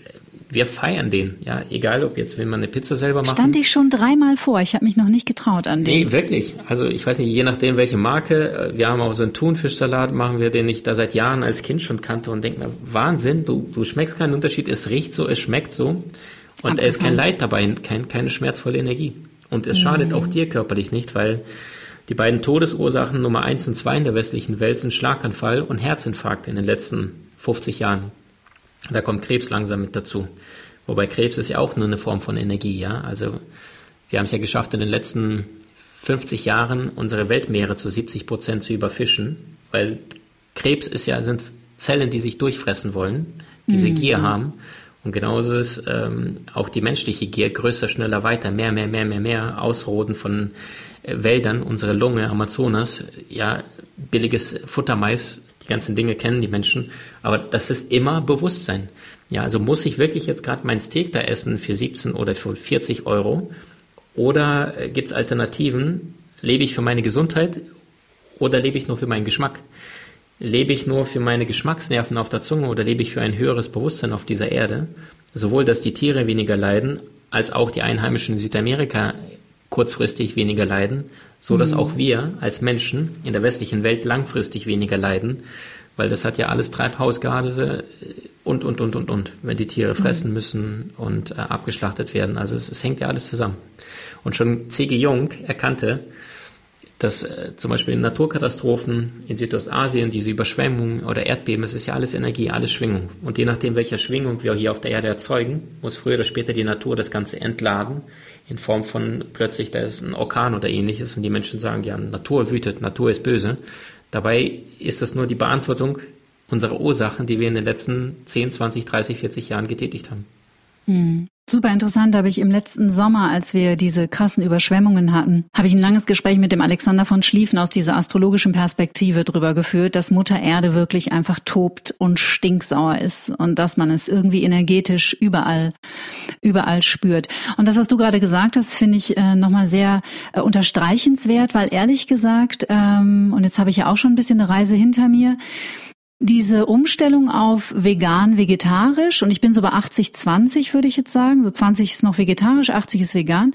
Wir feiern den, ja, egal ob jetzt, wenn man eine Pizza selber macht. Stand ich schon dreimal vor, ich habe mich noch nicht getraut an den. Nee, wirklich. Also ich weiß nicht, je nachdem welche Marke, wir haben auch so einen Thunfischsalat, machen wir, den ich da seit Jahren als Kind schon kannte und denke mir, Wahnsinn, du, du schmeckst keinen Unterschied, es riecht so, es schmeckt so und es ist kein Leid dabei, kein, keine schmerzvolle Energie. Und es mhm. schadet auch dir körperlich nicht, weil die beiden Todesursachen Nummer eins und zwei in der westlichen Welt sind Schlaganfall und Herzinfarkt in den letzten 50 Jahren. Da kommt Krebs langsam mit dazu. Wobei Krebs ist ja auch nur eine Form von Energie, ja. Also wir haben es ja geschafft, in den letzten 50 Jahren unsere Weltmeere zu 70 Prozent zu überfischen, weil Krebs ist ja, sind Zellen, die sich durchfressen wollen, diese mhm. Gier haben. Und genauso ist ähm, auch die menschliche Gier größer, schneller, weiter, mehr, mehr, mehr, mehr, mehr, Ausroden von Wäldern, unsere Lunge, Amazonas, ja, billiges Futtermais, die ganzen Dinge kennen die Menschen, aber das ist immer Bewusstsein. Ja, also muss ich wirklich jetzt gerade mein Steak da essen für 17 oder für 40 Euro? Oder äh, gibt es Alternativen? Lebe ich für meine Gesundheit oder lebe ich nur für meinen Geschmack? Lebe ich nur für meine Geschmacksnerven auf der Zunge oder lebe ich für ein höheres Bewusstsein auf dieser Erde? Sowohl, dass die Tiere weniger leiden, als auch die Einheimischen in Südamerika kurzfristig weniger leiden, so dass mhm. auch wir als Menschen in der westlichen Welt langfristig weniger leiden, weil das hat ja alles Treibhausgase und, und, und, und, und, wenn die Tiere mhm. fressen müssen und äh, abgeschlachtet werden. Also es, es hängt ja alles zusammen. Und schon C.G. Jung erkannte, dass äh, zum Beispiel in Naturkatastrophen in Südostasien, diese Überschwemmungen oder Erdbeben, es ist ja alles Energie, alles Schwingung. Und je nachdem, welcher Schwingung wir hier auf der Erde erzeugen, muss früher oder später die Natur das Ganze entladen in Form von plötzlich, da ist ein Orkan oder ähnliches und die Menschen sagen, ja, Natur wütet, Natur ist böse. Dabei ist das nur die Beantwortung unserer Ursachen, die wir in den letzten 10, 20, 30, 40 Jahren getätigt haben. Mhm. Super interessant, habe ich im letzten Sommer, als wir diese krassen Überschwemmungen hatten, habe ich ein langes Gespräch mit dem Alexander von Schlieffen aus dieser astrologischen Perspektive drüber geführt, dass Mutter Erde wirklich einfach tobt und stinksauer ist und dass man es irgendwie energetisch überall, überall spürt. Und das, was du gerade gesagt hast, finde ich äh, nochmal sehr äh, unterstreichenswert, weil ehrlich gesagt, ähm, und jetzt habe ich ja auch schon ein bisschen eine Reise hinter mir, diese Umstellung auf vegan, vegetarisch, und ich bin so bei 80, 20, würde ich jetzt sagen, so 20 ist noch vegetarisch, 80 ist vegan,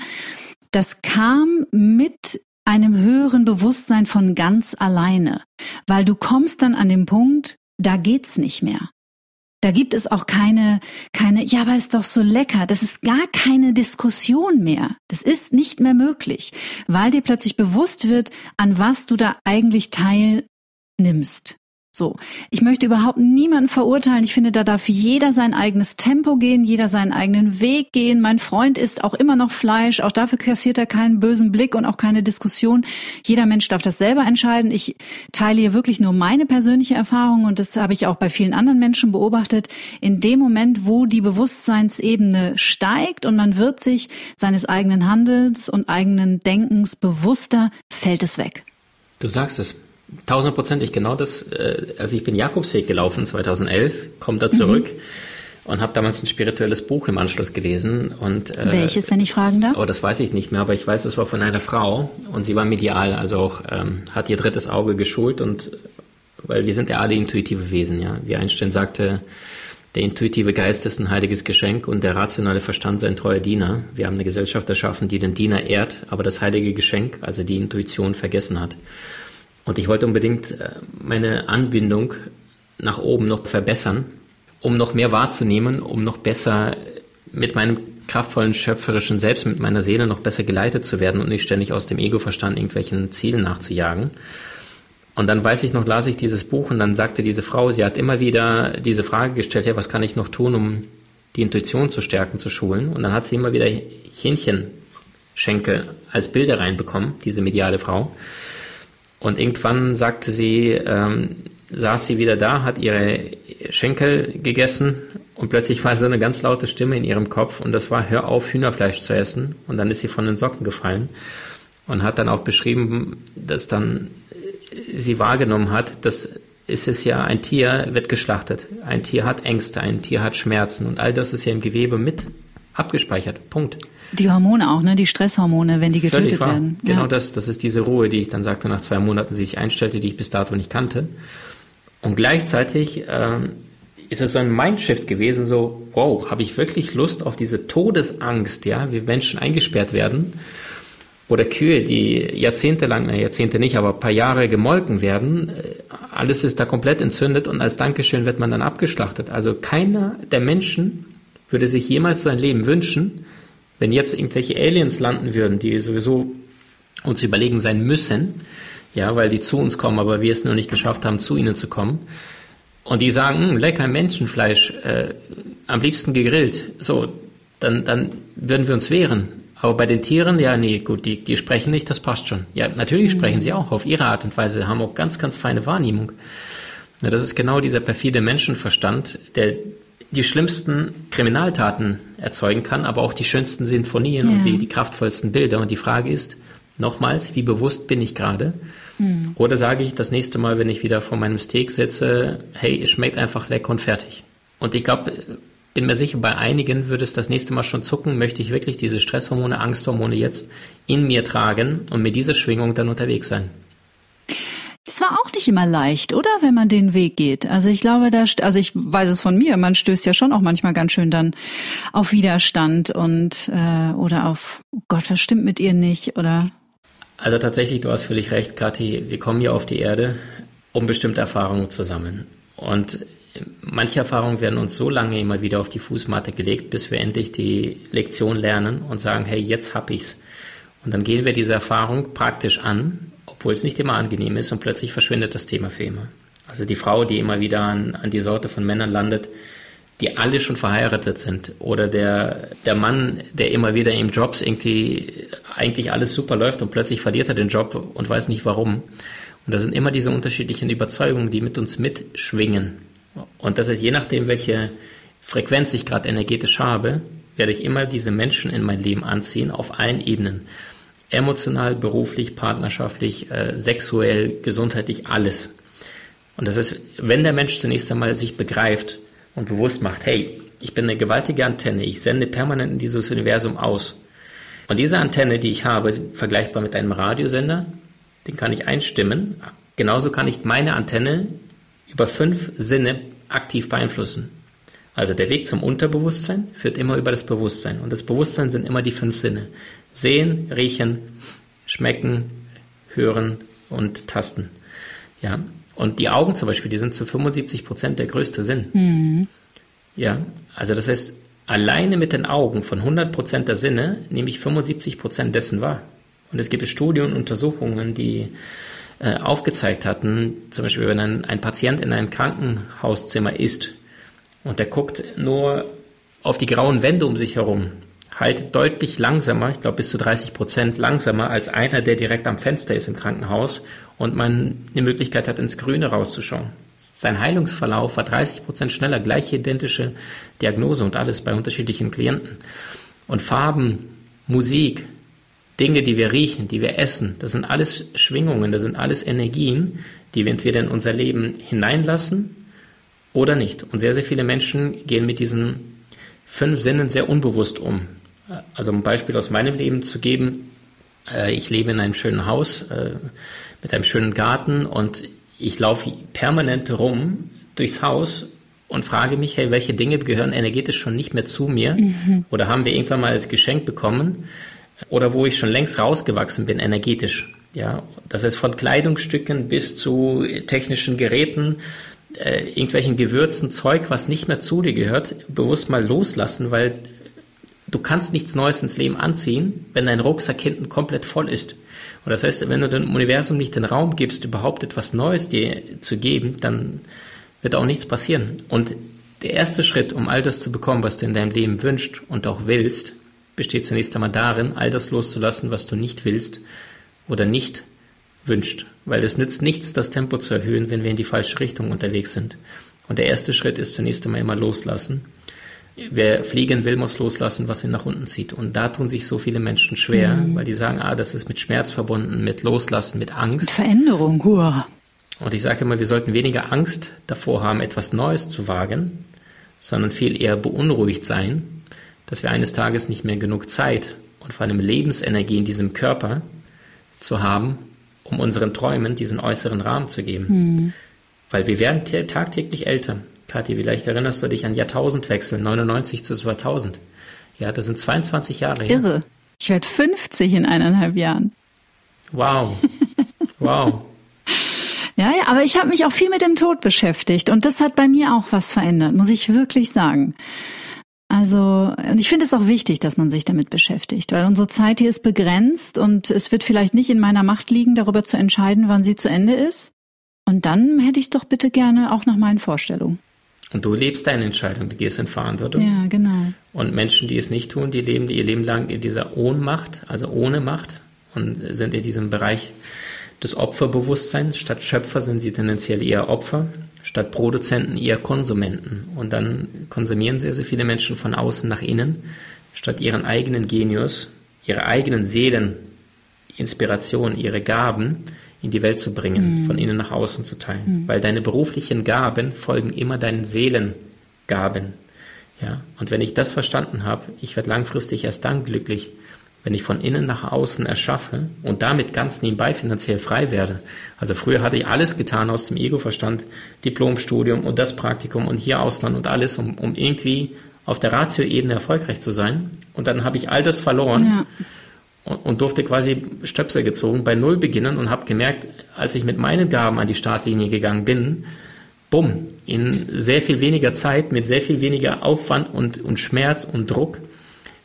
das kam mit einem höheren Bewusstsein von ganz alleine, weil du kommst dann an den Punkt, da geht's nicht mehr. Da gibt es auch keine, keine, ja, aber ist doch so lecker. Das ist gar keine Diskussion mehr. Das ist nicht mehr möglich, weil dir plötzlich bewusst wird, an was du da eigentlich teilnimmst. So. Ich möchte überhaupt niemanden verurteilen. Ich finde, da darf jeder sein eigenes Tempo gehen, jeder seinen eigenen Weg gehen. Mein Freund isst auch immer noch Fleisch. Auch dafür kassiert er keinen bösen Blick und auch keine Diskussion. Jeder Mensch darf das selber entscheiden. Ich teile hier wirklich nur meine persönliche Erfahrung und das habe ich auch bei vielen anderen Menschen beobachtet. In dem Moment, wo die Bewusstseinsebene steigt und man wird sich seines eigenen Handelns und eigenen Denkens bewusster, fällt es weg. Du sagst es. Tausendprozentig genau das. Äh, also ich bin Jakobsweg gelaufen 2011, komme da zurück mhm. und habe damals ein spirituelles Buch im Anschluss gelesen. Und, äh, Welches, wenn ich fragen darf? Oh, das weiß ich nicht mehr, aber ich weiß, es war von einer Frau und sie war medial, also auch ähm, hat ihr drittes Auge geschult und weil wir sind ja alle intuitive Wesen, ja. Wie Einstein sagte, der intuitive Geist ist ein heiliges Geschenk und der rationale Verstand sein treuer Diener. Wir haben eine Gesellschaft erschaffen, die den Diener ehrt, aber das heilige Geschenk, also die Intuition, vergessen hat. Und ich wollte unbedingt äh, meine Anbindung nach oben noch verbessern, um noch mehr wahrzunehmen, um noch besser mit meinem kraftvollen, schöpferischen Selbst, mit meiner Seele noch besser geleitet zu werden und nicht ständig aus dem Ego-Verstand irgendwelchen Zielen nachzujagen. Und dann weiß ich noch, las ich dieses Buch und dann sagte diese Frau, sie hat immer wieder diese Frage gestellt, ja, was kann ich noch tun, um die Intuition zu stärken, zu schulen? Und dann hat sie immer wieder Hähnchenschenkel als Bilder reinbekommen, diese mediale Frau. Und irgendwann sagte sie, ähm, saß sie wieder da, hat ihre Schenkel gegessen und plötzlich war so eine ganz laute Stimme in ihrem Kopf und das war, hör auf, Hühnerfleisch zu essen. Und dann ist sie von den Socken gefallen und hat dann auch beschrieben, dass dann sie wahrgenommen hat, dass ist es ja, ein Tier wird geschlachtet. Ein Tier hat Ängste, ein Tier hat Schmerzen und all das ist ja im Gewebe mit abgespeichert. Punkt. Die Hormone auch, ne? Die Stresshormone, wenn die getötet werden. Genau ja. das, das ist diese Ruhe, die ich dann sagte, nach zwei Monaten sich einstellte, die ich bis dato nicht kannte. Und gleichzeitig ähm, ist es so ein Mindshift gewesen, so, wow, habe ich wirklich Lust auf diese Todesangst, ja, wie Menschen eingesperrt werden oder Kühe, die jahrzehntelang, na Jahrzehnte nicht, aber ein paar Jahre gemolken werden, äh, alles ist da komplett entzündet und als Dankeschön wird man dann abgeschlachtet. Also keiner der Menschen würde sich jemals so ein Leben wünschen, wenn jetzt irgendwelche Aliens landen würden, die sowieso uns überlegen sein müssen, ja, weil die zu uns kommen, aber wir es nur nicht geschafft haben, zu ihnen zu kommen. Und die sagen, hm, lecker Menschenfleisch, äh, am liebsten gegrillt. So, dann, dann würden wir uns wehren. Aber bei den Tieren, ja, nee, gut, die, die sprechen nicht, das passt schon. Ja, natürlich mhm. sprechen sie auch auf ihre Art und Weise, haben auch ganz, ganz feine Wahrnehmung. Ja, das ist genau dieser perfide Menschenverstand, der die schlimmsten Kriminaltaten erzeugen kann, aber auch die schönsten Sinfonien ja. und die, die kraftvollsten Bilder. Und die Frage ist, nochmals, wie bewusst bin ich gerade? Mhm. Oder sage ich das nächste Mal, wenn ich wieder vor meinem Steak sitze, hey, es schmeckt einfach lecker und fertig. Und ich glaube, bin mir sicher, bei einigen würde es das nächste Mal schon zucken, möchte ich wirklich diese Stresshormone, Angsthormone jetzt in mir tragen und mit dieser Schwingung dann unterwegs sein. Das war auch nicht immer leicht, oder? Wenn man den Weg geht. Also ich glaube, da, also ich weiß es von mir, man stößt ja schon auch manchmal ganz schön dann auf Widerstand und äh, oder auf oh Gott, was stimmt mit ihr nicht oder? Also tatsächlich, du hast völlig recht, Kathi. Wir kommen hier auf die Erde, um bestimmte Erfahrungen zu sammeln. Und manche Erfahrungen werden uns so lange immer wieder auf die Fußmatte gelegt, bis wir endlich die Lektion lernen und sagen, hey, jetzt hab ich's. Und dann gehen wir diese Erfahrung praktisch an, obwohl es nicht immer angenehm ist und plötzlich verschwindet das Thema für immer. Also die Frau, die immer wieder an, an die Sorte von Männern landet, die alle schon verheiratet sind oder der, der Mann, der immer wieder im Jobs irgendwie eigentlich alles super läuft und plötzlich verliert er den Job und weiß nicht warum. Und das sind immer diese unterschiedlichen Überzeugungen, die mit uns mitschwingen. Und das heißt, je nachdem, welche Frequenz ich gerade energetisch habe, werde ich immer diese Menschen in mein Leben anziehen auf allen Ebenen. Emotional, beruflich, partnerschaftlich, äh, sexuell, gesundheitlich, alles. Und das ist, wenn der Mensch zunächst einmal sich begreift und bewusst macht, hey, ich bin eine gewaltige Antenne, ich sende permanent in dieses Universum aus. Und diese Antenne, die ich habe, vergleichbar mit einem Radiosender, den kann ich einstimmen. Genauso kann ich meine Antenne über fünf Sinne aktiv beeinflussen. Also der Weg zum Unterbewusstsein führt immer über das Bewusstsein. Und das Bewusstsein sind immer die fünf Sinne. Sehen, riechen, schmecken, hören und tasten. Ja. Und die Augen zum Beispiel, die sind zu 75 Prozent der größte Sinn. Mhm. Ja. Also das heißt, alleine mit den Augen von 100 Prozent der Sinne nehme ich 75 Prozent dessen wahr. Und es gibt Studien und Untersuchungen, die äh, aufgezeigt hatten, zum Beispiel wenn ein, ein Patient in einem Krankenhauszimmer ist und der guckt nur auf die grauen Wände um sich herum, halt deutlich langsamer, ich glaube bis zu 30 Prozent langsamer als einer, der direkt am Fenster ist im Krankenhaus und man eine Möglichkeit hat, ins Grüne rauszuschauen. Sein Heilungsverlauf war 30 Prozent schneller, gleiche identische Diagnose und alles bei unterschiedlichen Klienten. Und Farben, Musik, Dinge, die wir riechen, die wir essen, das sind alles Schwingungen, das sind alles Energien, die wir entweder in unser Leben hineinlassen oder nicht. Und sehr, sehr viele Menschen gehen mit diesen fünf Sinnen sehr unbewusst um. Also um ein Beispiel aus meinem Leben zu geben, äh, ich lebe in einem schönen Haus äh, mit einem schönen Garten und ich laufe permanent rum durchs Haus und frage mich, hey, welche Dinge gehören energetisch schon nicht mehr zu mir mhm. oder haben wir irgendwann mal als Geschenk bekommen oder wo ich schon längst rausgewachsen bin energetisch. Ja, das heißt von Kleidungsstücken bis zu technischen Geräten, äh, irgendwelchen Gewürzen, Zeug, was nicht mehr zu dir gehört, bewusst mal loslassen, weil du kannst nichts Neues ins Leben anziehen, wenn dein Rucksack hinten komplett voll ist. Und das heißt, wenn du dem Universum nicht den Raum gibst, überhaupt etwas Neues dir zu geben, dann wird auch nichts passieren. Und der erste Schritt, um all das zu bekommen, was du in deinem Leben wünschst und auch willst, besteht zunächst einmal darin, all das loszulassen, was du nicht willst oder nicht wünscht. Weil es nützt nichts, das Tempo zu erhöhen, wenn wir in die falsche Richtung unterwegs sind. Und der erste Schritt ist zunächst einmal immer loslassen. Wer fliegen will, muss loslassen, was ihn nach unten zieht. Und da tun sich so viele Menschen schwer, mhm. weil die sagen, ah, das ist mit Schmerz verbunden, mit Loslassen, mit Angst. Mit Veränderung, hua. Und ich sage immer, wir sollten weniger Angst davor haben, etwas Neues zu wagen, sondern viel eher beunruhigt sein, dass wir eines Tages nicht mehr genug Zeit und vor allem Lebensenergie in diesem Körper zu haben, um unseren Träumen diesen äußeren Rahmen zu geben. Mhm. Weil wir werden tagtäglich älter. Kathi, vielleicht erinnerst du dich an Jahrtausendwechsel, 99 zu 2000. Ja, das sind 22 Jahre her. Irre. Ich werde 50 in eineinhalb Jahren. Wow. Wow. Ja, ja, aber ich habe mich auch viel mit dem Tod beschäftigt und das hat bei mir auch was verändert, muss ich wirklich sagen. Also, und ich finde es auch wichtig, dass man sich damit beschäftigt, weil unsere Zeit hier ist begrenzt und es wird vielleicht nicht in meiner Macht liegen, darüber zu entscheiden, wann sie zu Ende ist. Und dann hätte ich es doch bitte gerne auch nach meinen Vorstellungen. Und du lebst deine Entscheidung, du gehst in Verantwortung. Ja, genau. Und Menschen, die es nicht tun, die leben ihr Leben lang in dieser Ohnmacht, also ohne Macht und sind in diesem Bereich des Opferbewusstseins. Statt Schöpfer sind sie tendenziell eher Opfer, statt Produzenten eher Konsumenten. Und dann konsumieren sehr, sehr viele Menschen von außen nach innen, statt ihren eigenen Genius, ihre eigenen Seelen, Inspiration, ihre Gaben in die Welt zu bringen, mhm. von innen nach außen zu teilen. Mhm. Weil deine beruflichen Gaben folgen immer deinen Seelengaben. Ja? Und wenn ich das verstanden habe, ich werde langfristig erst dann glücklich, wenn ich von innen nach außen erschaffe und damit ganz nebenbei finanziell frei werde. Also früher hatte ich alles getan aus dem Ego-Verstand, Diplomstudium und das Praktikum und hier Ausland und alles, um, um irgendwie auf der Ratio-Ebene erfolgreich zu sein. Und dann habe ich all das verloren. Ja und, durfte quasi Stöpsel gezogen, bei Null beginnen und habe gemerkt, als ich mit meinen Gaben an die Startlinie gegangen bin, bumm, in sehr viel weniger Zeit, mit sehr viel weniger Aufwand und, und Schmerz und Druck,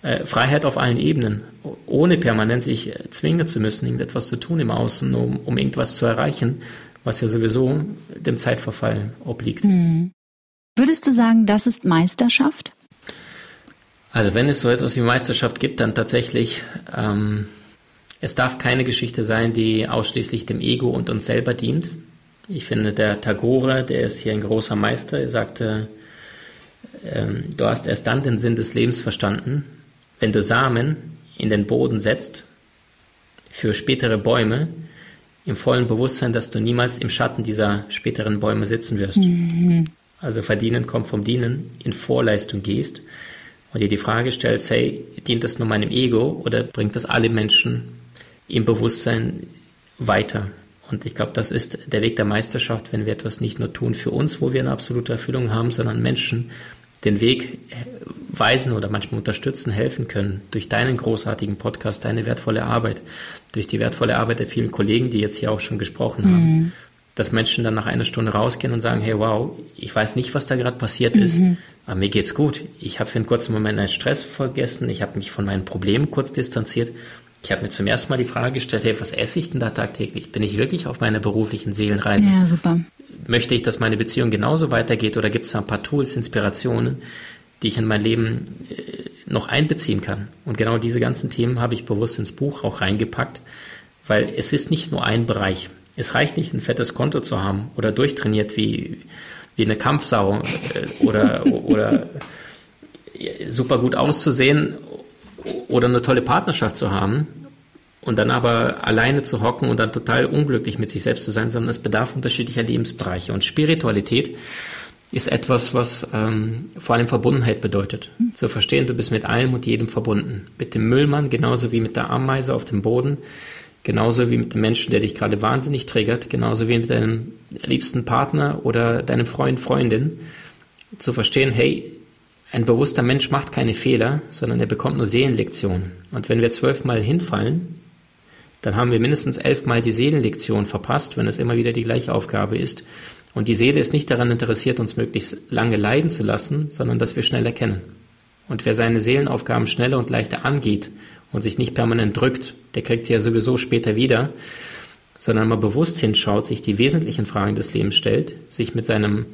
äh, Freiheit auf allen Ebenen, ohne permanent sich zwingen zu müssen, irgendetwas zu tun im Außen, um, um irgendwas zu erreichen, was ja sowieso dem Zeitverfall obliegt. Hm. Würdest du sagen, das ist Meisterschaft? Also wenn es so etwas wie Meisterschaft gibt, dann tatsächlich, ähm, es darf keine Geschichte sein, die ausschließlich dem Ego und uns selber dient. Ich finde, der Tagore, der ist hier ein großer Meister, er sagte, ähm, du hast erst dann den Sinn des Lebens verstanden, wenn du Samen in den Boden setzt für spätere Bäume, im vollen Bewusstsein, dass du niemals im Schatten dieser späteren Bäume sitzen wirst. Mhm. Also verdienen kommt vom Dienen, in Vorleistung gehst und dir die Frage stellst, hey, dient das nur meinem Ego oder bringt das alle Menschen im Bewusstsein weiter? Und ich glaube, das ist der Weg der Meisterschaft, wenn wir etwas nicht nur tun für uns, wo wir eine absolute Erfüllung haben, sondern Menschen den Weg weisen oder manchmal unterstützen, helfen können durch deinen großartigen Podcast, deine wertvolle Arbeit, durch die wertvolle Arbeit der vielen Kollegen, die jetzt hier auch schon gesprochen haben. Dass Menschen dann nach einer Stunde rausgehen und sagen, hey, wow, ich weiß nicht, was da gerade passiert mhm. ist, aber mir geht's gut. Ich habe für einen kurzen Moment einen Stress vergessen, ich habe mich von meinen Problemen kurz distanziert. Ich habe mir zum ersten Mal die Frage gestellt, hey, was esse ich denn da tagtäglich? Bin ich wirklich auf meiner beruflichen Seelenreise? Ja, super. Möchte ich, dass meine Beziehung genauso weitergeht oder gibt es da ein paar Tools, Inspirationen, die ich in mein Leben äh, noch einbeziehen kann? Und genau diese ganzen Themen habe ich bewusst ins Buch auch reingepackt, weil es ist nicht nur ein Bereich. Es reicht nicht, ein fettes Konto zu haben oder durchtrainiert wie, wie eine Kampfsau äh, oder, oder super gut auszusehen oder eine tolle Partnerschaft zu haben und dann aber alleine zu hocken und dann total unglücklich mit sich selbst zu sein, sondern es bedarf unterschiedlicher Lebensbereiche. Und Spiritualität ist etwas, was ähm, vor allem Verbundenheit bedeutet. Zu verstehen, du bist mit allem und jedem verbunden. Mit dem Müllmann genauso wie mit der Ameise auf dem Boden, Genauso wie mit dem Menschen, der dich gerade wahnsinnig triggert, genauso wie mit deinem liebsten Partner oder deinem Freund, Freundin, zu verstehen, hey, ein bewusster Mensch macht keine Fehler, sondern er bekommt nur Seelenlektionen. Und wenn wir zwölfmal hinfallen, dann haben wir mindestens elfmal die Seelenlektion verpasst, wenn es immer wieder die gleiche Aufgabe ist. Und die Seele ist nicht daran interessiert, uns möglichst lange leiden zu lassen, sondern dass wir schnell erkennen. Und wer seine Seelenaufgaben schneller und leichter angeht und sich nicht permanent drückt, der kriegt sie ja sowieso später wieder, sondern mal bewusst hinschaut, sich die wesentlichen Fragen des Lebens stellt, sich mit seinem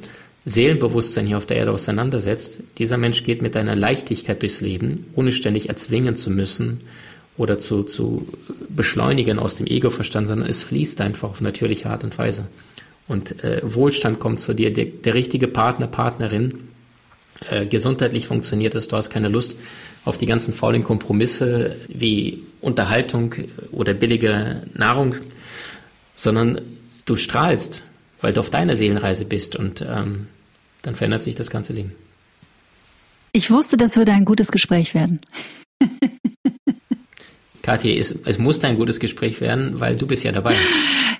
Seelenbewusstsein hier auf der Erde auseinandersetzt, dieser Mensch geht mit einer Leichtigkeit durchs Leben, ohne ständig erzwingen zu müssen oder zu, zu beschleunigen aus dem Ego-Verstand, sondern es fließt einfach auf natürliche Art und Weise. Und äh, Wohlstand kommt zu dir, der, der richtige Partner, Partnerin, äh, gesundheitlich funktioniert es, du hast keine Lust auf die ganzen faulen Kompromisse wie Unterhaltung oder billige Nahrung, sondern du strahlst, weil du auf deiner Seelenreise bist und ähm, dann verändert sich das ganze Leben. Ich wusste, das würde ein gutes Gespräch werden. Kathi, es, es muss ein gutes Gespräch werden, weil du bist ja dabei.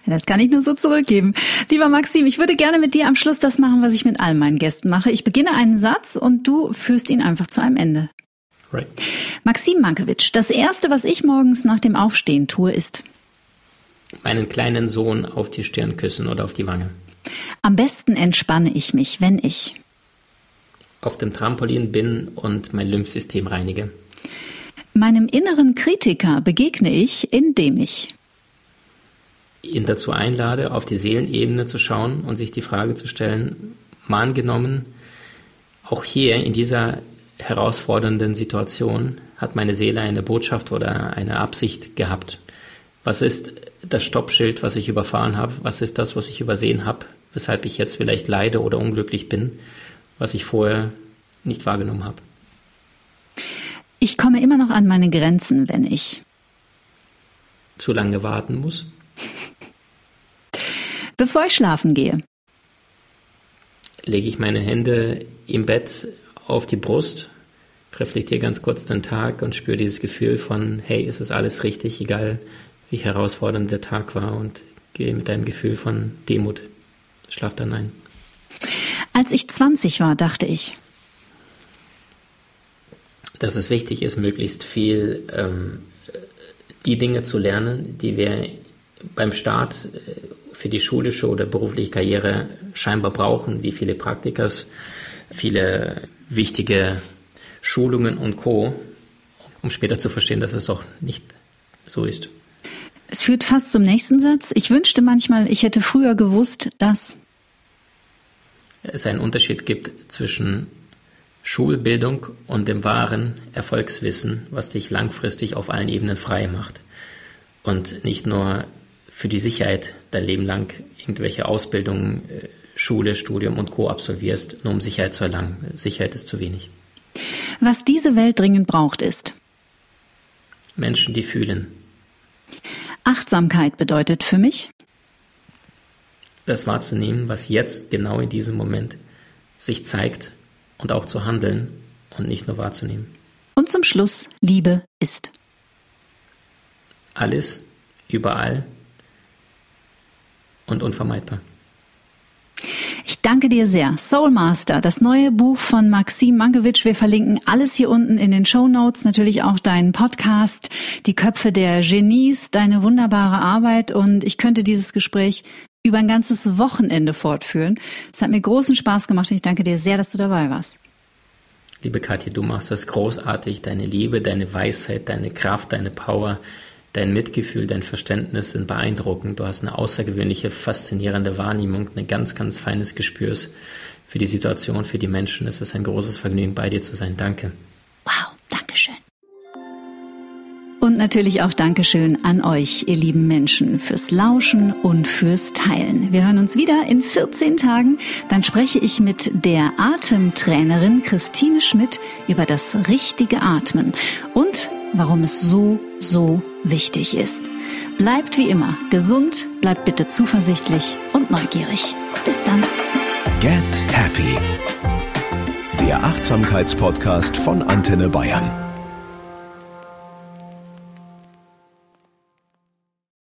Das kann ich nur so zurückgeben. Lieber Maxim, ich würde gerne mit dir am Schluss das machen, was ich mit all meinen Gästen mache. Ich beginne einen Satz und du führst ihn einfach zu einem Ende. Right. Maxim Mankiewicz, das Erste, was ich morgens nach dem Aufstehen tue, ist? Meinen kleinen Sohn auf die Stirn küssen oder auf die Wange. Am besten entspanne ich mich, wenn ich? Auf dem Trampolin bin und mein Lymphsystem reinige. Meinem inneren Kritiker begegne ich, indem ich ihn dazu einlade, auf die Seelenebene zu schauen und sich die Frage zu stellen, mal angenommen, auch hier in dieser herausfordernden Situation hat meine Seele eine Botschaft oder eine Absicht gehabt. Was ist das Stoppschild, was ich überfahren habe? Was ist das, was ich übersehen habe, weshalb ich jetzt vielleicht leide oder unglücklich bin, was ich vorher nicht wahrgenommen habe? Ich komme immer noch an meine Grenzen, wenn ich zu lange warten muss. Bevor ich schlafen gehe, lege ich meine Hände im Bett auf die Brust, reflektiere ganz kurz den Tag und spüre dieses Gefühl von, hey, ist es alles richtig, egal wie herausfordernd der Tag war und gehe mit einem Gefühl von Demut. Schlaf dann ein. Als ich 20 war, dachte ich, dass es wichtig ist, möglichst viel ähm, die Dinge zu lernen, die wir beim Start äh, für die schulische oder berufliche Karriere scheinbar brauchen, wie viele Praktikas, viele wichtige Schulungen und Co., um später zu verstehen, dass es doch nicht so ist. Es führt fast zum nächsten Satz. Ich wünschte manchmal, ich hätte früher gewusst, dass es einen Unterschied gibt zwischen Schulbildung und dem wahren Erfolgswissen, was dich langfristig auf allen Ebenen frei macht. Und nicht nur für die Sicherheit dein Leben lang irgendwelche Ausbildungen, äh, Schule, Studium und Co. absolvierst, nur um Sicherheit zu erlangen. Sicherheit ist zu wenig. Was diese Welt dringend braucht, ist Menschen, die fühlen. Achtsamkeit bedeutet für mich, das wahrzunehmen, was jetzt genau in diesem Moment sich zeigt und auch zu handeln und nicht nur wahrzunehmen. Und zum Schluss, Liebe ist. Alles, überall und unvermeidbar. Danke dir sehr. Soul Master, das neue Buch von Maxim Mankiewicz. Wir verlinken alles hier unten in den Show Notes, natürlich auch deinen Podcast, die Köpfe der Genies, deine wunderbare Arbeit und ich könnte dieses Gespräch über ein ganzes Wochenende fortführen. Es hat mir großen Spaß gemacht und ich danke dir sehr, dass du dabei warst. Liebe Katja, du machst das großartig. Deine Liebe, deine Weisheit, deine Kraft, deine Power, dein Mitgefühl, dein Verständnis sind beeindruckend. Du hast eine außergewöhnliche, faszinierende Wahrnehmung, ein ganz, ganz feines Gespür für die Situation, für die Menschen. Es ist ein großes Vergnügen, bei dir zu sein. Danke. Wow, Dankeschön. Und natürlich auch Dankeschön an euch, ihr lieben Menschen, fürs Lauschen und fürs Teilen. Wir hören uns wieder in 14 Tagen. Dann spreche ich mit der Atemtrainerin Christine Schmidt über das richtige Atmen und warum es so, so wichtig ist. Bleibt wie immer gesund, bleibt bitte zuversichtlich und neugierig. Bis dann. Get Happy. Der Achtsamkeitspodcast von Antenne Bayern.